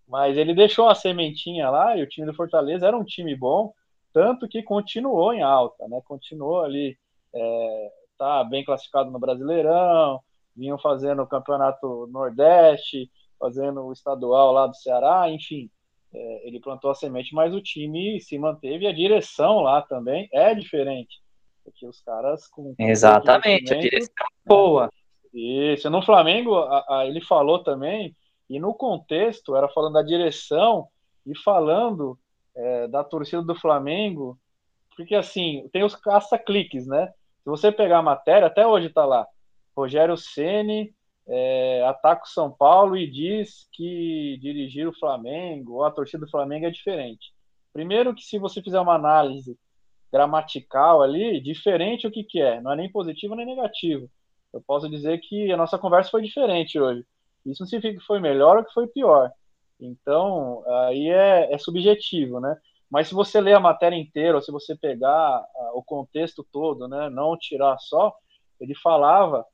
[SPEAKER 4] mas ele deixou a sementinha lá e o time do Fortaleza era um time bom, tanto que continuou em alta, né? Continuou ali é, tá bem classificado no Brasileirão, vinham fazendo o Campeonato Nordeste, fazendo o estadual lá do Ceará, enfim, é, ele plantou a semente, mas o time se manteve, a direção lá também é diferente, porque os caras com...
[SPEAKER 3] Exatamente, a direção é boa.
[SPEAKER 4] Isso, no Flamengo, a, a, ele falou também, e no contexto, era falando da direção e falando é, da torcida do Flamengo, porque assim, tem os caça-cliques, né? Se você pegar a matéria, até hoje está lá. Rogério Ceni é, ataca o São Paulo e diz que dirigir o Flamengo ou a torcida do Flamengo é diferente. Primeiro que se você fizer uma análise gramatical ali, diferente o que, que é, não é nem positivo nem negativo. Eu posso dizer que a nossa conversa foi diferente hoje. Isso não significa que foi melhor ou que foi pior. Então, aí é, é subjetivo, né? Mas se você ler a matéria inteira, ou se você pegar uh, o contexto todo, né, não tirar só, ele falava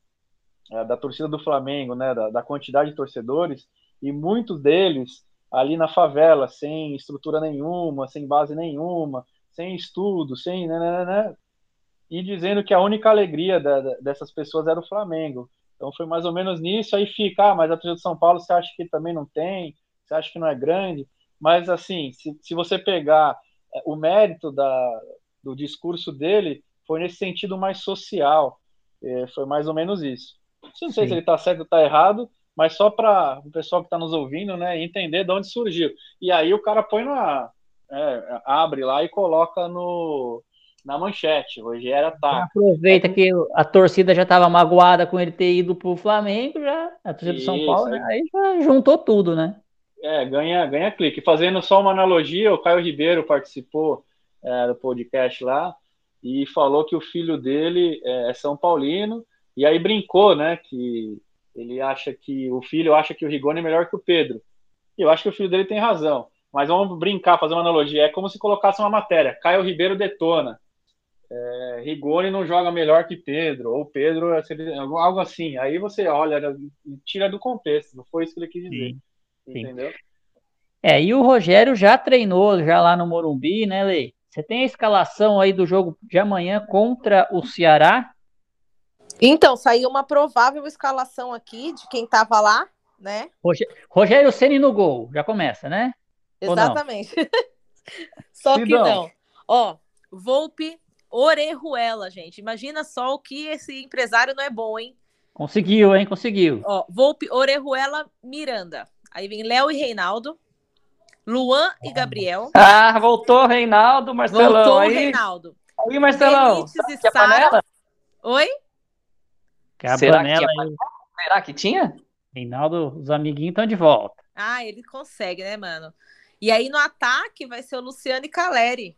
[SPEAKER 4] uh, da torcida do Flamengo, né, da, da, quantidade de torcedores, e muitos deles ali na favela, sem estrutura nenhuma, sem base nenhuma, sem estudo, sem. Né, né, né, né e dizendo que a única alegria da, da, dessas pessoas era o Flamengo. Então foi mais ou menos nisso. Aí fica, ah, mas a torcida de São Paulo você acha que também não tem? Você acha que não é grande? Mas, assim, se, se você pegar é, o mérito da, do discurso dele, foi nesse sentido mais social. É, foi mais ou menos isso. Não sei Sim. se ele está certo ou está errado, mas só para o pessoal que está nos ouvindo né, entender de onde surgiu. E aí o cara põe na. É, abre lá e coloca no, na manchete. Rogério ataca.
[SPEAKER 1] Aproveita que a torcida já estava magoada com ele ter ido para o Flamengo, já, a torcida do São Paulo, né, aí já juntou tudo, né?
[SPEAKER 4] É, ganha, ganha clique. Fazendo só uma analogia, o Caio Ribeiro participou é, do podcast lá e falou que o filho dele é, é São Paulino, e aí brincou, né, que ele acha que o filho acha que o Rigoni é melhor que o Pedro. E eu acho que o filho dele tem razão. Mas vamos brincar, fazer uma analogia. É como se colocasse uma matéria. Caio Ribeiro detona. É, Rigoni não joga melhor que Pedro, ou Pedro, algo assim. Aí você olha e tira do contexto. Não foi isso que ele quis dizer. Sim. Entendeu?
[SPEAKER 1] É, e o Rogério já treinou já lá no Morumbi, né, Lei? Você tem a escalação aí do jogo de amanhã contra o Ceará?
[SPEAKER 2] Então, saiu uma provável escalação aqui de quem tava lá, né?
[SPEAKER 1] Rogério Ceni no gol, já começa, né?
[SPEAKER 2] Exatamente. só que não. Ó, Volpe, Orejuela, gente. Imagina só o que esse empresário não é bom, hein?
[SPEAKER 1] Conseguiu, hein? Conseguiu.
[SPEAKER 2] Ó, Volpe, Orejuela, Miranda. Aí vem Léo e Reinaldo, Luan e Gabriel.
[SPEAKER 3] Ah, voltou Reinaldo, Marcelão. Voltou
[SPEAKER 2] aí. Reinaldo.
[SPEAKER 3] Aí, Marcelão.
[SPEAKER 2] Benítez e Sara. Oi?
[SPEAKER 3] Que Será, que tinha... Será que tinha?
[SPEAKER 1] Reinaldo, os amiguinhos estão de volta.
[SPEAKER 2] Ah, ele consegue, né, mano? E aí no ataque vai ser o Luciano e Caleri.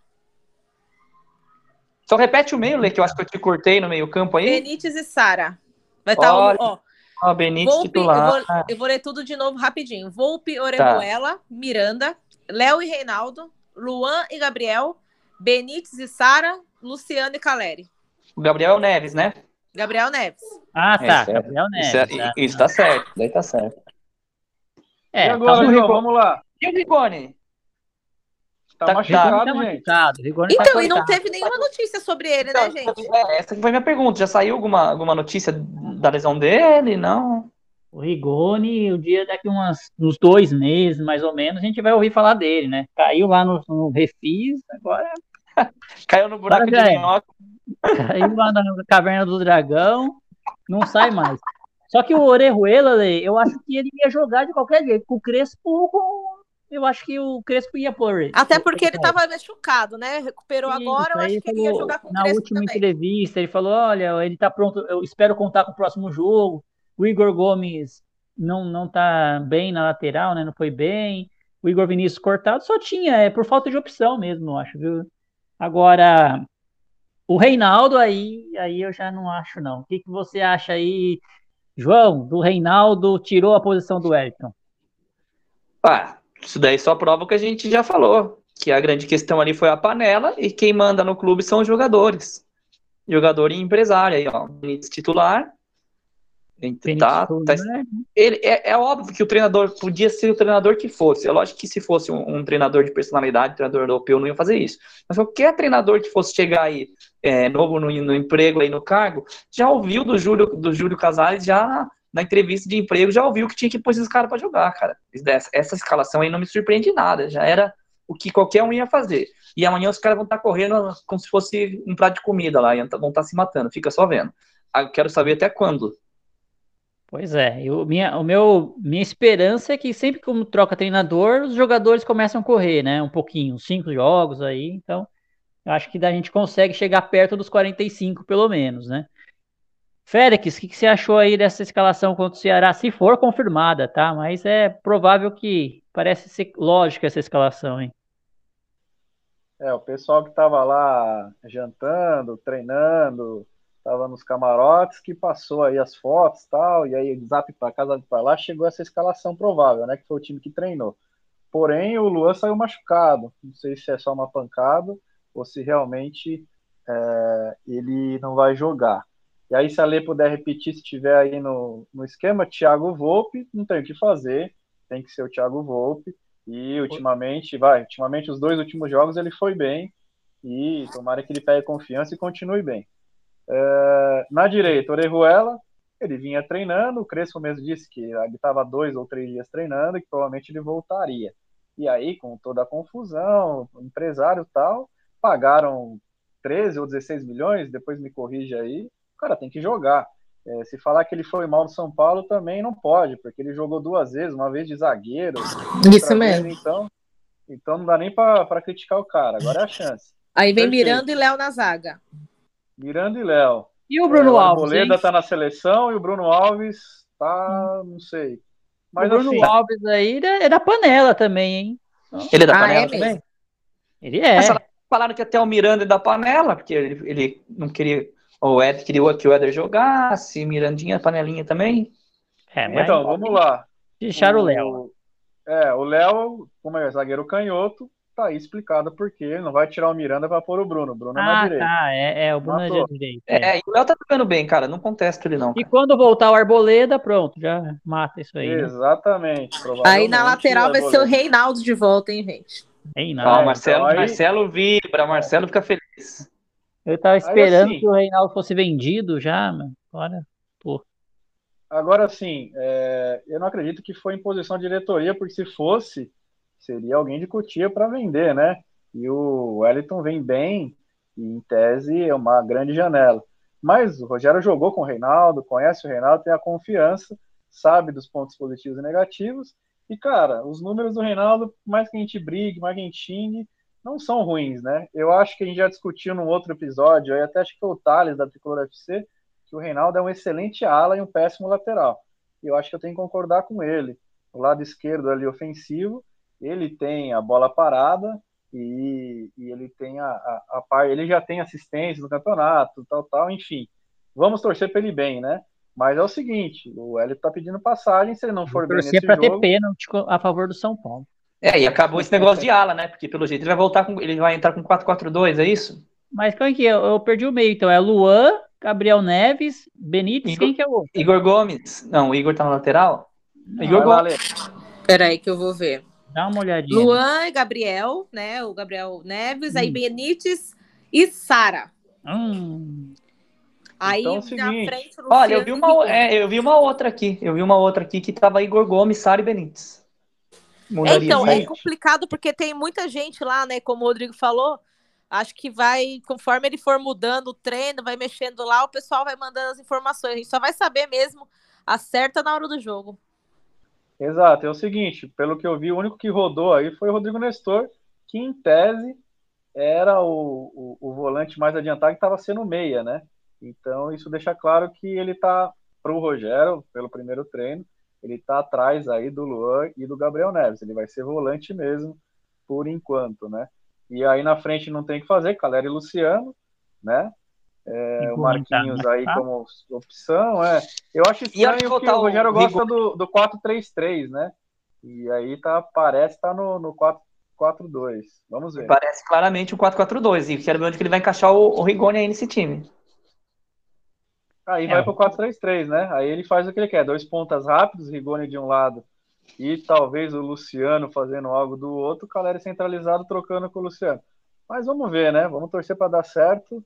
[SPEAKER 3] Só repete o meio, Lê, que eu acho que eu te cortei no meio campo aí.
[SPEAKER 2] Benítez e Sara. Vai estar tá ó,
[SPEAKER 3] Ó, Benítez Volpe, titular.
[SPEAKER 2] Eu vou, eu vou, ler tudo de novo rapidinho. Volpe, Orejuela, tá. Miranda, Léo e Reinaldo, Luan e Gabriel, Benítez e Sara, Luciano e Caleri.
[SPEAKER 3] O Gabriel Neves, né?
[SPEAKER 2] Gabriel Neves.
[SPEAKER 1] Ah, tá.
[SPEAKER 3] Isso é-
[SPEAKER 1] Gabriel Neves.
[SPEAKER 3] Isso, é-
[SPEAKER 1] tá.
[SPEAKER 3] isso tá certo, daí tá certo.
[SPEAKER 1] É,
[SPEAKER 4] e agora,
[SPEAKER 1] tá,
[SPEAKER 4] João, vamos lá.
[SPEAKER 3] E o Rigoni?
[SPEAKER 4] Tá,
[SPEAKER 3] Tá-
[SPEAKER 4] machucado,
[SPEAKER 1] tá
[SPEAKER 4] gente.
[SPEAKER 1] machucado. Rigoni tá
[SPEAKER 2] Então, e não teve nenhuma notícia sobre ele, né, gente?
[SPEAKER 3] É, essa foi minha pergunta. Já saiu alguma, alguma notícia da lesão dele? Não.
[SPEAKER 1] O Rigoni, o dia daqui umas, uns dois meses, mais ou menos, a gente vai ouvir falar dele, né? Caiu lá no, no Refis, agora
[SPEAKER 3] Caiu no buraco
[SPEAKER 1] Agora
[SPEAKER 3] de
[SPEAKER 1] é.
[SPEAKER 3] minhoca.
[SPEAKER 1] caiu lá na Caverna do Dragão, não sai mais. Só que o Orejuela, eu acho que ele ia jogar de qualquer jeito. Com o Crespo, com... eu acho que o Crespo ia pôr ele.
[SPEAKER 2] Até porque ele tava machucado, né? Recuperou
[SPEAKER 1] Isso,
[SPEAKER 2] agora, eu acho que ele ia jogar com o
[SPEAKER 1] Na
[SPEAKER 2] Crespo
[SPEAKER 1] última
[SPEAKER 2] também.
[SPEAKER 1] entrevista, ele falou: olha, ele tá pronto, eu espero contar com o próximo jogo. O Igor Gomes não, não tá bem na lateral, né? Não foi bem. O Igor Vinícius cortado só tinha, é por falta de opção mesmo, eu acho, viu? Agora, o Reinaldo aí, aí eu já não acho, não. O que, que você acha aí, João, do Reinaldo tirou a posição do Elton?
[SPEAKER 3] Ah, isso daí só prova o que a gente já falou. Que a grande questão ali foi a panela e quem manda no clube são os jogadores. Jogador e empresário aí, ó. Benítez titular. Tá, tá, ele, é, é óbvio que o treinador podia ser o treinador que fosse. É lógico que se fosse um, um treinador de personalidade, um treinador europeu, não ia fazer isso. Mas qualquer treinador que fosse chegar aí, é, novo no, no emprego aí no cargo, já ouviu do Júlio, do Júlio Casares, já na entrevista de emprego, já ouviu que tinha que pôr esses caras para jogar, cara. Essa, escalação aí não me surpreende nada. Já era o que qualquer um ia fazer. E amanhã os caras vão estar correndo como se fosse um prato de comida lá, e vão estar se matando. Fica só vendo. Ah, Eu quero saber até quando.
[SPEAKER 1] Pois é, eu, minha, o meu, minha esperança é que sempre que troca treinador, os jogadores começam a correr, né? Um pouquinho, cinco jogos aí, então acho que a gente consegue chegar perto dos 45, pelo menos, né? Félix, o que, que você achou aí dessa escalação contra o Ceará? Se for confirmada, tá? Mas é provável que parece ser lógica essa escalação, hein?
[SPEAKER 4] É, o pessoal que tava lá jantando, treinando, tava nos camarotes, que passou aí as fotos tal, e aí zap pra cá, zap pra lá, chegou essa escalação provável, né, que foi o time que treinou. Porém, o Luan saiu machucado, não sei se é só uma pancada ou se realmente é, ele não vai jogar. E aí, se a Lê puder repetir, se tiver aí no, no esquema, Thiago Volpe, não tem o que fazer, tem que ser o Thiago Volpe, e ultimamente, vai, ultimamente os dois últimos jogos ele foi bem, e tomara que ele pegue confiança e continue bem. É, na direita, Orejuela, ele vinha treinando, o Crespo mesmo disse que ele estava dois ou três dias treinando e que provavelmente ele voltaria. E aí, com toda a confusão, empresário tal, pagaram 13 ou 16 milhões, depois me corrige aí, cara tem que jogar. É, se falar que ele foi mal no São Paulo também não pode, porque ele jogou duas vezes, uma vez de zagueiro.
[SPEAKER 2] Isso mesmo.
[SPEAKER 4] Vez, então, então não dá nem para criticar o cara, agora é a chance.
[SPEAKER 2] Aí vem
[SPEAKER 4] Perfeito.
[SPEAKER 2] Miranda e Léo na zaga.
[SPEAKER 4] Miranda e Léo.
[SPEAKER 1] E o Bruno
[SPEAKER 4] é, o
[SPEAKER 1] Alves,
[SPEAKER 4] Arboleda
[SPEAKER 1] hein?
[SPEAKER 4] tá na seleção e o Bruno Alves tá, não sei. Mas
[SPEAKER 1] o Bruno
[SPEAKER 4] assim,
[SPEAKER 1] Alves aí é é da panela também, hein?
[SPEAKER 3] Ele é da
[SPEAKER 2] Ah,
[SPEAKER 3] panela
[SPEAKER 2] é
[SPEAKER 3] também?
[SPEAKER 1] Ele é.
[SPEAKER 3] Mas falaram que até o Miranda é da panela, porque ele, ele não queria. O Ed queria que o Éder jogasse, Mirandinha, panelinha também.
[SPEAKER 1] É, mas
[SPEAKER 4] então, vamos lá.
[SPEAKER 1] deixaram o Léo.
[SPEAKER 4] É, o Léo, como é zagueiro canhoto, tá aí explicado porque ele não vai tirar o Miranda para pôr o Bruno. O Bruno é na
[SPEAKER 1] Ah,
[SPEAKER 4] direita.
[SPEAKER 1] tá. É, é o Bruno é
[SPEAKER 4] Matou.
[SPEAKER 1] de direita. é.
[SPEAKER 3] É, e o Léo tá jogando bem, cara. Não contesto ele, não.
[SPEAKER 1] E
[SPEAKER 3] cara.
[SPEAKER 1] quando voltar o Arboleda, pronto, já mata isso aí. Né?
[SPEAKER 4] Exatamente.
[SPEAKER 2] Aí
[SPEAKER 4] provavelmente
[SPEAKER 2] na lateral vai ser o. Reinaldo de volta, hein, gente?
[SPEAKER 1] Ei,
[SPEAKER 3] Ó,
[SPEAKER 1] não.
[SPEAKER 3] o Marcelo,
[SPEAKER 4] então aí-
[SPEAKER 3] Marcelo vibra, Marcelo fica feliz.
[SPEAKER 1] Eu tava esperando
[SPEAKER 4] assim-
[SPEAKER 1] que o Reinaldo fosse vendido já, mano. Agora,
[SPEAKER 4] Agora sim, é, eu não acredito que foi imposição de diretoria, porque se fosse, seria alguém de Cotia para vender, né? E o Wellington vem bem, e em tese é uma grande janela. Mas o Rogério jogou com o Reinaldo, conhece o Reinaldo, tem a confiança, sabe dos pontos positivos e negativos. E, cara, os números do Reinaldo, mais que a gente brigue, mais que a gente xingue, não são ruins, né? Eu acho que a gente já discutiu num outro episódio, aí até acho que foi o Thales da Tricolor FC, que o Reinaldo é um excelente ala e um péssimo lateral. E eu acho que eu tenho que concordar com ele. O lado esquerdo ali ofensivo, ele tem a bola parada e, e ele tem a, a, a ele já tem assistência no campeonato, tal, tal, enfim. Vamos torcer para ele bem, né? Mas é o seguinte, o Hélio tá pedindo passagem, se ele não for bem
[SPEAKER 1] torcer
[SPEAKER 4] nesse
[SPEAKER 1] pra ter
[SPEAKER 4] jogo,
[SPEAKER 1] pênalti co- a favor do São Paulo.
[SPEAKER 3] É, e acabou esse negócio de ala, né? Porque pelo jeito ele vai voltar com. Ele vai entrar com 4-4-2, é isso?
[SPEAKER 1] Mas qual é que é? Eu, eu perdi o meio, então. É Luan, Gabriel Neves, Benítez,
[SPEAKER 3] Igor-
[SPEAKER 1] quem que é o outro?
[SPEAKER 3] Igor Gomes. Não, o Igor tá na lateral?
[SPEAKER 1] Não,
[SPEAKER 3] Igor Gomes.
[SPEAKER 2] Peraí que eu vou ver.
[SPEAKER 1] Dá uma olhadinha.
[SPEAKER 2] Luan e Gabriel, né? O Gabriel Neves, aí
[SPEAKER 1] Hum.
[SPEAKER 2] Benítez e Sara.
[SPEAKER 1] Hum,
[SPEAKER 2] Aí
[SPEAKER 4] Então é o
[SPEAKER 2] na frente
[SPEAKER 3] Olha, eu vi, uma, é, eu vi uma outra aqui. Eu vi uma outra aqui que tava Igor Gomes, Sara e Benítez. Mudaria
[SPEAKER 2] Então, é complicado porque tem muita gente lá, né? Como o Rodrigo falou. Acho que vai, conforme ele for mudando o treino, vai mexendo lá, o pessoal vai mandando as informações. A gente só vai saber mesmo acerta na hora do jogo.
[SPEAKER 4] Exato, é o seguinte, pelo que eu vi, o único que rodou aí foi o Rodrigo Nestor, que em tese era o, o, o volante mais adiantado que estava sendo meia, né? Então isso deixa claro que ele tá para o Rogério, pelo primeiro treino, ele tá atrás aí do Luan e do Gabriel Neves. Ele vai ser volante mesmo, por enquanto, né? E aí na frente não tem o que fazer, Calera e Luciano, né? É, o Marquinhos aí
[SPEAKER 1] Tá?
[SPEAKER 4] como opção, é. Eu acho estranho
[SPEAKER 3] que
[SPEAKER 4] o Rogério
[SPEAKER 3] o
[SPEAKER 4] gosta do, do 4-3-3, né? E aí tá, parece tá no, no 4-4-2. Vamos ver.
[SPEAKER 3] Parece claramente um 4-4-2. E quero ver onde que ele vai encaixar o, o Rigoni aí nesse time.
[SPEAKER 4] Aí
[SPEAKER 1] É,
[SPEAKER 4] vai pro 4-3-3, né? Aí ele faz o que ele quer, dois pontas rápidos, Rigoni de um lado e talvez o Luciano fazendo algo do outro, o Caleri centralizado trocando com o Luciano. Mas vamos ver, né? Vamos torcer para dar certo.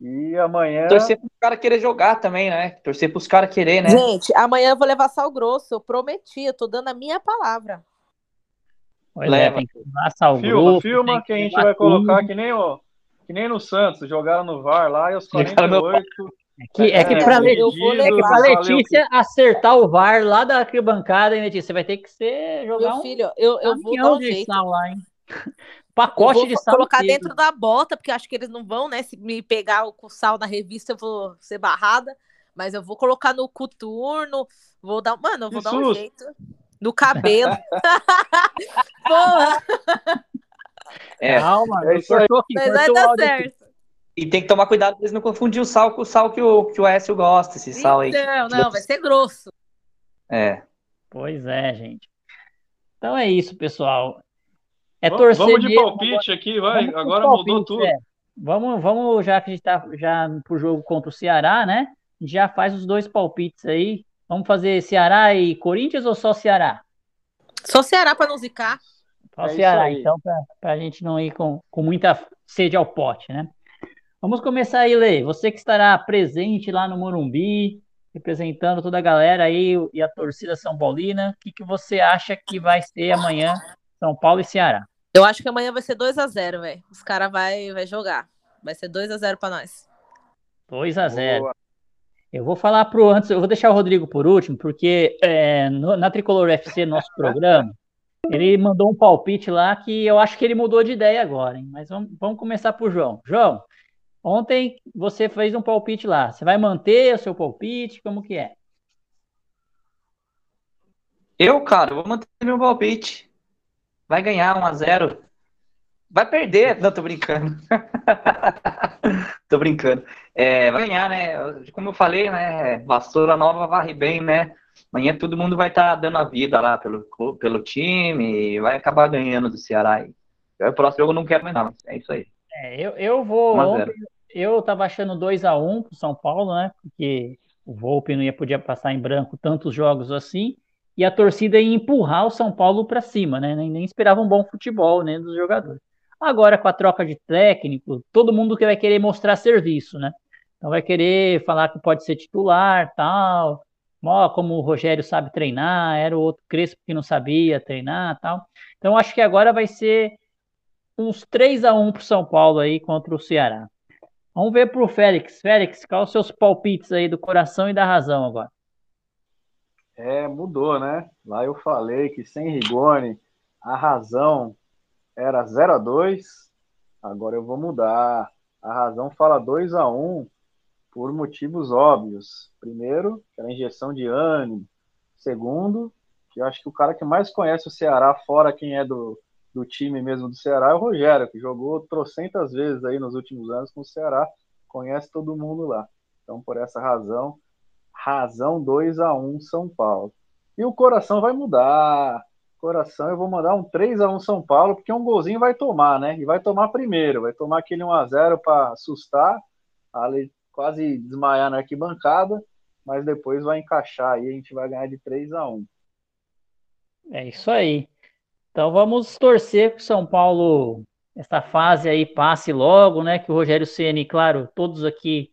[SPEAKER 4] E amanhã
[SPEAKER 3] Torcer pros caras querer jogar também, né? Torcer pros caras querer, né?
[SPEAKER 2] Gente, amanhã eu vou levar sal grosso. Eu prometi, eu tô dando a minha palavra.
[SPEAKER 1] pois é,
[SPEAKER 3] Leva.
[SPEAKER 1] tem que usar sal
[SPEAKER 4] filma,
[SPEAKER 1] grosso,
[SPEAKER 4] filma que a gente vai colocar que nem o que nem no Santos, jogaram no VAR lá e os
[SPEAKER 3] Jogaram no
[SPEAKER 4] 48
[SPEAKER 1] É que, é que
[SPEAKER 4] É,
[SPEAKER 1] Le-
[SPEAKER 2] eu
[SPEAKER 1] é que
[SPEAKER 2] levar.
[SPEAKER 1] pra
[SPEAKER 4] valeu,
[SPEAKER 1] Letícia acertar o VAR lá da arquibancada, hein, Letícia? Você vai ter que ser, jogar
[SPEAKER 2] Meu
[SPEAKER 1] um
[SPEAKER 2] filho, eu, eu vou dar um
[SPEAKER 1] de
[SPEAKER 2] jeito.
[SPEAKER 1] sal lá, hein?
[SPEAKER 2] Eu
[SPEAKER 1] Pacote
[SPEAKER 2] vou
[SPEAKER 1] de sal.
[SPEAKER 2] colocar
[SPEAKER 1] inteiro.
[SPEAKER 2] dentro da bota, porque eu acho que eles não vão, né? Se me pegar o com sal na revista, eu vou ser barrada. Mas eu vou colocar no coturno, vou dar. Mano, eu vou
[SPEAKER 4] Que
[SPEAKER 2] dar um jeito. No cabelo. Porra,
[SPEAKER 3] É.
[SPEAKER 1] Calma,
[SPEAKER 4] É isso aí.
[SPEAKER 1] cortou aqui,
[SPEAKER 2] mas vai dar certo.
[SPEAKER 3] E tem que tomar cuidado pra eles não confundir o sal com o sal que o, que o Aécio gosta, esse sal aí.
[SPEAKER 2] Não, não, vai ser grosso.
[SPEAKER 3] É.
[SPEAKER 1] Pois é, gente. Então é isso, pessoal. É
[SPEAKER 4] Vamos-
[SPEAKER 1] torcer
[SPEAKER 4] Vamos de
[SPEAKER 1] mesmo,
[SPEAKER 4] palpite aqui, vai.
[SPEAKER 1] Vamos
[SPEAKER 4] Agora
[SPEAKER 1] palpite,
[SPEAKER 4] mudou tudo.
[SPEAKER 1] é. Vamos, vamos, já que a gente tá já pro jogo contra o Ceará, né? A gente já faz os dois palpites aí. Vamos fazer Ceará e Corinthians ou só Ceará?
[SPEAKER 2] Só Ceará pra não zicar.
[SPEAKER 1] Só
[SPEAKER 4] É
[SPEAKER 1] Ceará, então, para a gente não ir com, com muita sede ao pote, né? Vamos começar aí, Lê. Você que estará presente lá no Morumbi, representando toda a galera aí e a torcida São Paulina, o que, que você acha que vai ser amanhã São Paulo e Ceará?
[SPEAKER 2] Eu acho que amanhã vai ser 2x0, velho. Os caras vai, vai jogar. Vai ser 2x0 pra nós.
[SPEAKER 1] 2 a 0
[SPEAKER 4] Boa.
[SPEAKER 1] Eu vou falar pro antes, eu vou deixar o Rodrigo por último, porque é, no- na Tricolor FC, nosso programa, ele mandou um palpite lá que eu acho que ele mudou de ideia agora, hein? Mas vamos, vamos começar por João. João, ontem você fez um palpite lá. Você vai manter o seu palpite? Como que é?
[SPEAKER 3] Eu, cara, vou manter meu palpite. Vai ganhar 1x0. Vai perder. Não, tô brincando. tô brincando. É, vai ganhar, né? Como eu falei, né? Vassoura nova varre bem, né? Amanhã todo mundo vai estar dando a vida lá pelo, pelo time e vai acabar ganhando do Ceará aí. Eu, o próximo jogo eu não quero mais, não. É isso aí.
[SPEAKER 1] É, eu, eu vou.
[SPEAKER 3] 1 a 0.
[SPEAKER 1] Ontem, eu tava achando 2 a 1 pro São Paulo, né? Porque o Volpe não ia podia passar em branco tantos jogos assim. E a torcida ia empurrar o São Paulo para cima, né? Nem, nem esperava um bom futebol, né, dos jogadores. Agora, com a troca de técnico, todo mundo que vai querer mostrar serviço, né? Então vai querer falar que pode ser titular, tal. Ó, como o Rogério sabe treinar, era o outro Crespo que não sabia treinar, tal. Então acho que agora vai ser uns 3 a 1 pro São Paulo aí contra o Ceará. Vamos ver pro Félix. Félix, quais os seus palpites aí do coração e da razão agora?
[SPEAKER 4] É, mudou, né? Lá eu falei que sem Rigoni a razão era 0 a 2 agora eu vou mudar. A razão fala 2 a 1 por motivos óbvios. Primeiro, que era injeção de ânimo. Segundo, que eu acho que o cara que mais conhece o Ceará, fora quem é do, do time mesmo do Ceará, é o Rogério, que jogou trocentas vezes aí nos últimos anos com o Ceará, conhece todo mundo lá. Então, por essa razão, razão 2 a 1 São Paulo. E o coração vai mudar. Coração, eu vou mandar um 3 a 1 São Paulo, porque um golzinho vai tomar, né? E vai tomar primeiro, vai tomar aquele 1 a 0 para assustar. A Le- quase desmaiar na arquibancada, mas depois vai encaixar aí, a gente vai ganhar de 3 a 1
[SPEAKER 1] É isso aí. Então vamos torcer que o São Paulo, essa fase aí, passe logo, né? Que o Rogério Ceni, claro, todos aqui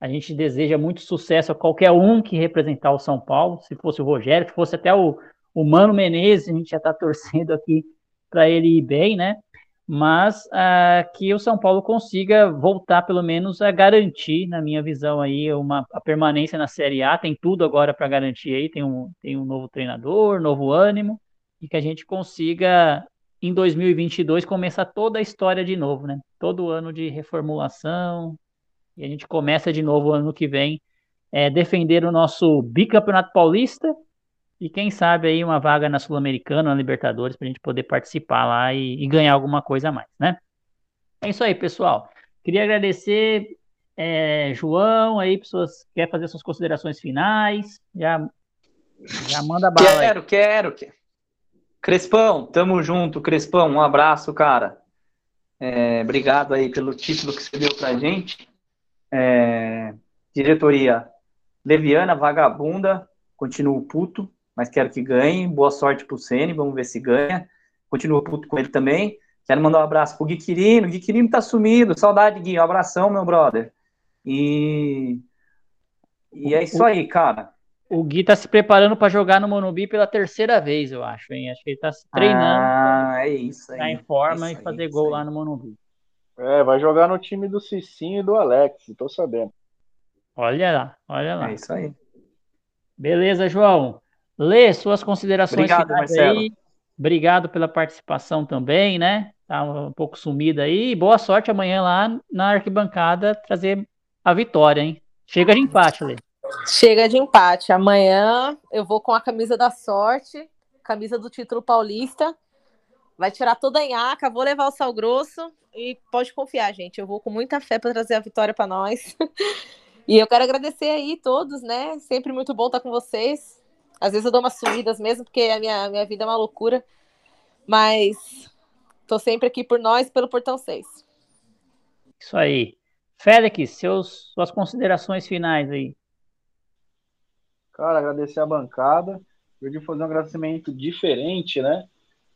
[SPEAKER 1] a gente deseja muito sucesso a qualquer um que representar o São Paulo. Se fosse o Rogério, se fosse até o, o Mano Menezes, a gente já está torcendo aqui para ele ir bem, né? Mas uh, que o São Paulo consiga voltar, pelo menos, a garantir, na minha visão, aí, uma, a permanência na Série A. Tem tudo agora para garantir aí, tem um, tem um novo treinador, novo ânimo e que a gente consiga em 2022 começar toda a história de novo, né? Todo ano de reformulação e a gente começa de novo ano que vem é, defender o nosso bicampeonato paulista e quem sabe aí uma vaga na Sul-Americana, na Libertadores, para a gente poder participar lá e, e, ganhar alguma coisa a mais, né? É isso aí, pessoal. Queria agradecer, é, João, aí, pessoas quer fazer suas considerações finais, já, já manda bala.
[SPEAKER 3] Quero, aí. quero, quero. Crespão, tamo junto, Crespão, um abraço, cara. É, obrigado aí pelo título que você deu pra gente. É, diretoria leviana, vagabunda, continuo puto, mas quero que ganhe. Boa sorte pro Ceni, vamos ver se ganha. Continuo puto com ele também. Quero mandar um abraço pro Gui Quirino. Gui Quirino tá sumido. Saudade, Gui. Um abração, meu brother. E, e é isso aí, cara.
[SPEAKER 1] O Gui tá se preparando para jogar no Monubi pela terceira vez, eu acho, hein? Acho que ele tá se treinando.
[SPEAKER 3] Ah, é isso aí.
[SPEAKER 1] Tá em forma e fazer aí, gol lá no Monubi.
[SPEAKER 4] É, vai jogar no time do Cicinho e do Alex, tô sabendo.
[SPEAKER 1] Olha lá, olha lá.
[SPEAKER 3] É isso aí.
[SPEAKER 1] Beleza, João. Lê suas considerações Obrigado, Marcelo. aí. Obrigado pela participação também, né? Tá um pouco sumida aí. Boa sorte amanhã lá na arquibancada trazer a vitória, hein? Chega de empate, Lê.
[SPEAKER 2] Chega de empate. Amanhã eu vou com a camisa da sorte, camisa do título paulista. Vai tirar toda a enhaca, vou levar o sal grosso e pode confiar, gente. Eu vou com muita fé para trazer a vitória para nós. e eu quero agradecer aí todos, né? Sempre muito bom estar com vocês. Às vezes eu dou umas sumidas mesmo, porque a minha, minha vida é uma loucura. Mas tô sempre aqui por nós, pelo Portão 6.
[SPEAKER 1] Isso aí. Félix, seus, suas considerações finais aí.
[SPEAKER 4] Cara, agradecer a bancada. Hoje fazer um agradecimento diferente, né?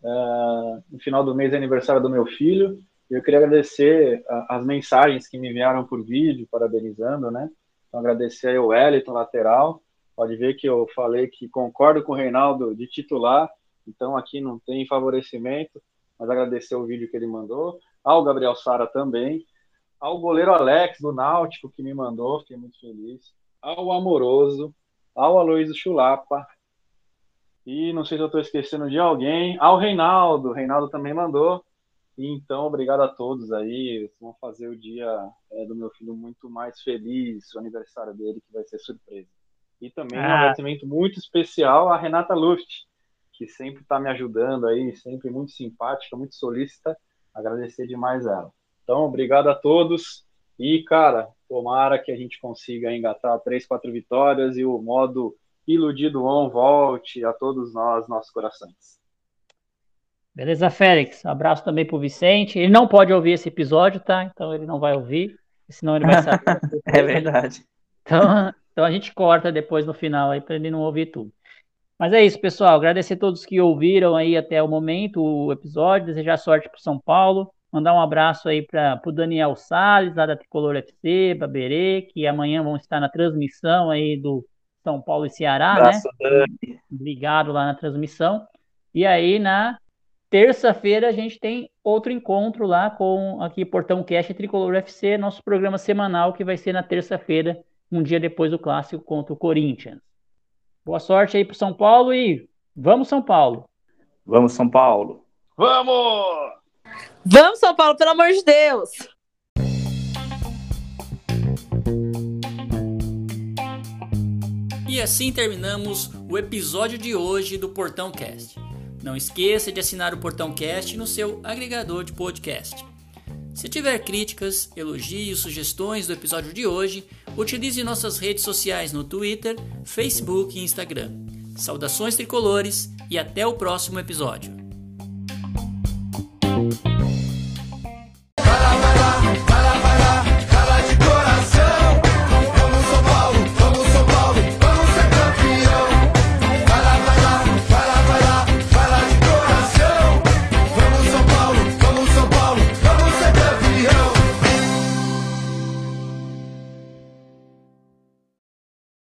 [SPEAKER 4] Uh, no final do mês é aniversário do meu filho. Eu queria agradecer as mensagens que me enviaram por vídeo, parabenizando, né? Então, agradecer aí o Wellington, lateral. Pode ver que eu falei que concordo com o Reinaldo de titular, então aqui não tem favorecimento, mas agradecer o vídeo que ele mandou. Ao Gabriel Sara também. Ao goleiro Alex, do Náutico, que me mandou, fiquei muito feliz. Ao Amoroso, ao Aloysio Chulapa, e não sei se eu estou esquecendo de alguém, ao Reinaldo, o Reinaldo também mandou. E então, obrigado a todos aí, vão fazer o dia é, do meu filho muito mais feliz, o aniversário dele, que vai ser surpresa. E também ah. um agradecimento muito especial à Renata Luft, que sempre está me ajudando aí, sempre muito simpática, muito solícita. Agradecer demais ela. Então, obrigado a todos. E, cara, tomara que a gente consiga engatar três, quatro vitórias e o modo iludido on volte a todos nós, nossos corações.
[SPEAKER 1] Beleza, Félix? Abraço também pro Vicente. Ele não pode ouvir esse episódio, tá? Então ele não vai ouvir, senão ele vai saber.
[SPEAKER 3] é verdade.
[SPEAKER 1] Então, então a gente corta depois no final aí para ele não ouvir tudo. Mas é isso, pessoal. Agradecer a todos que ouviram aí até o momento o episódio. Desejar sorte para São Paulo. Mandar um abraço aí para o Daniel Salles, lá da Tricolor FC, Baberê, que amanhã vão estar na transmissão aí do São Paulo e Ceará, né? Dani. Ligado lá na transmissão. E aí, na terça-feira, a gente tem outro encontro lá com aqui Portão Cast Tricolor FC, nosso programa semanal, que vai ser na terça-feira, um dia depois do clássico contra o Corinthians. Boa sorte aí para São Paulo e vamos, São Paulo!
[SPEAKER 3] Vamos, São Paulo!
[SPEAKER 4] Vamos!
[SPEAKER 2] Vamos, São Paulo, pelo amor de Deus!
[SPEAKER 1] E assim terminamos o episódio de hoje do Portão Cast. Não esqueça de assinar o Portão Cast no seu agregador de podcast. Se tiver críticas, elogios, sugestões do episódio de hoje, utilize nossas redes sociais no Twitter, Facebook e Instagram. Saudações tricolores e até o próximo episódio.